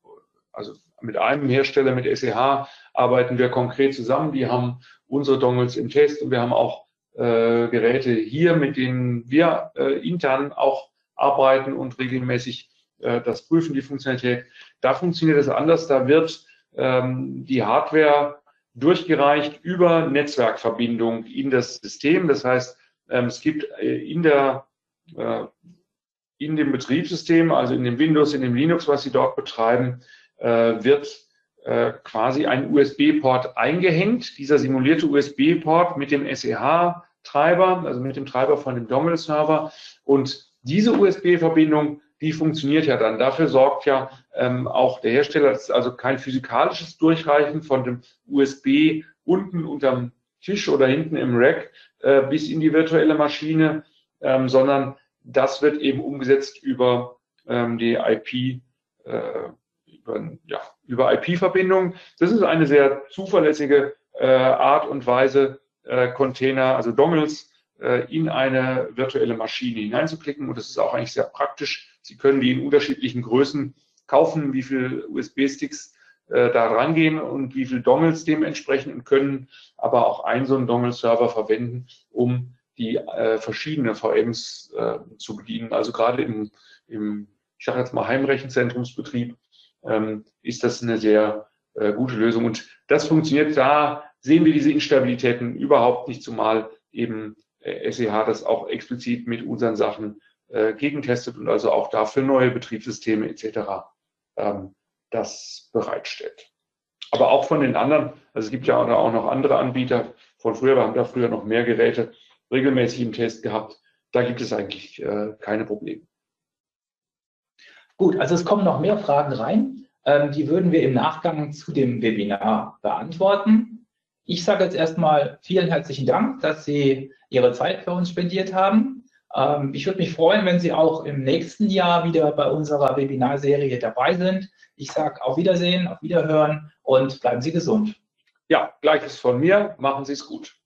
also mit einem Hersteller, mit SEH, arbeiten wir konkret zusammen. Die haben unsere Dongles im Test und wir haben auch äh, Geräte hier, mit denen wir äh, intern auch arbeiten und regelmäßig äh, das prüfen, die Funktionalität. Da funktioniert es anders. Da wird ähm, die Hardware durchgereicht über Netzwerkverbindung in das System. Das heißt, ähm, es gibt äh, in der äh, in dem Betriebssystem, also in dem Windows, in dem Linux, was Sie dort betreiben, äh, wird quasi ein USB-Port eingehängt. Dieser simulierte USB-Port mit dem SEH-Treiber, also mit dem Treiber von dem Dongle-Server. Und diese USB-Verbindung, die funktioniert ja dann. Dafür sorgt ja ähm, auch der Hersteller, das ist also kein physikalisches Durchreichen von dem USB unten unterm Tisch oder hinten im Rack äh, bis in die virtuelle Maschine, ähm, sondern das wird eben umgesetzt über ähm, die IP, äh, über, ja, über IP-Verbindung. Das ist eine sehr zuverlässige äh, Art und Weise, äh, Container, also Dongles, äh, in eine virtuelle Maschine hineinzuklicken. Und das ist auch eigentlich sehr praktisch. Sie können die in unterschiedlichen Größen kaufen, wie viel USB-Sticks äh, da rangehen und wie viel Dongles dementsprechend und können aber auch einen so einen Dongle-Server verwenden, um die äh, verschiedene VMs äh, zu bedienen. Also gerade im, im ich sage jetzt mal Heimrechenzentrumsbetrieb ähm, ist das eine sehr äh, gute Lösung. Und das funktioniert, da sehen wir diese Instabilitäten überhaupt nicht, zumal eben äh, SEH das auch explizit mit unseren Sachen äh, gegentestet und also auch dafür neue Betriebssysteme etc. Ähm, das bereitstellt. Aber auch von den anderen, also es gibt ja auch noch andere Anbieter von früher, wir haben da früher noch mehr Geräte, regelmäßig im Test gehabt. Da gibt es eigentlich äh, keine Probleme. Gut, also es kommen noch mehr Fragen rein. Ähm, die würden wir im Nachgang zu dem Webinar beantworten. Ich sage jetzt erstmal vielen herzlichen Dank, dass Sie Ihre Zeit für uns spendiert haben. Ähm, ich würde mich freuen, wenn Sie auch im nächsten Jahr wieder bei unserer Webinarserie dabei sind. Ich sage auf Wiedersehen, auf Wiederhören und bleiben Sie gesund. Ja, gleiches von mir. Machen Sie es gut.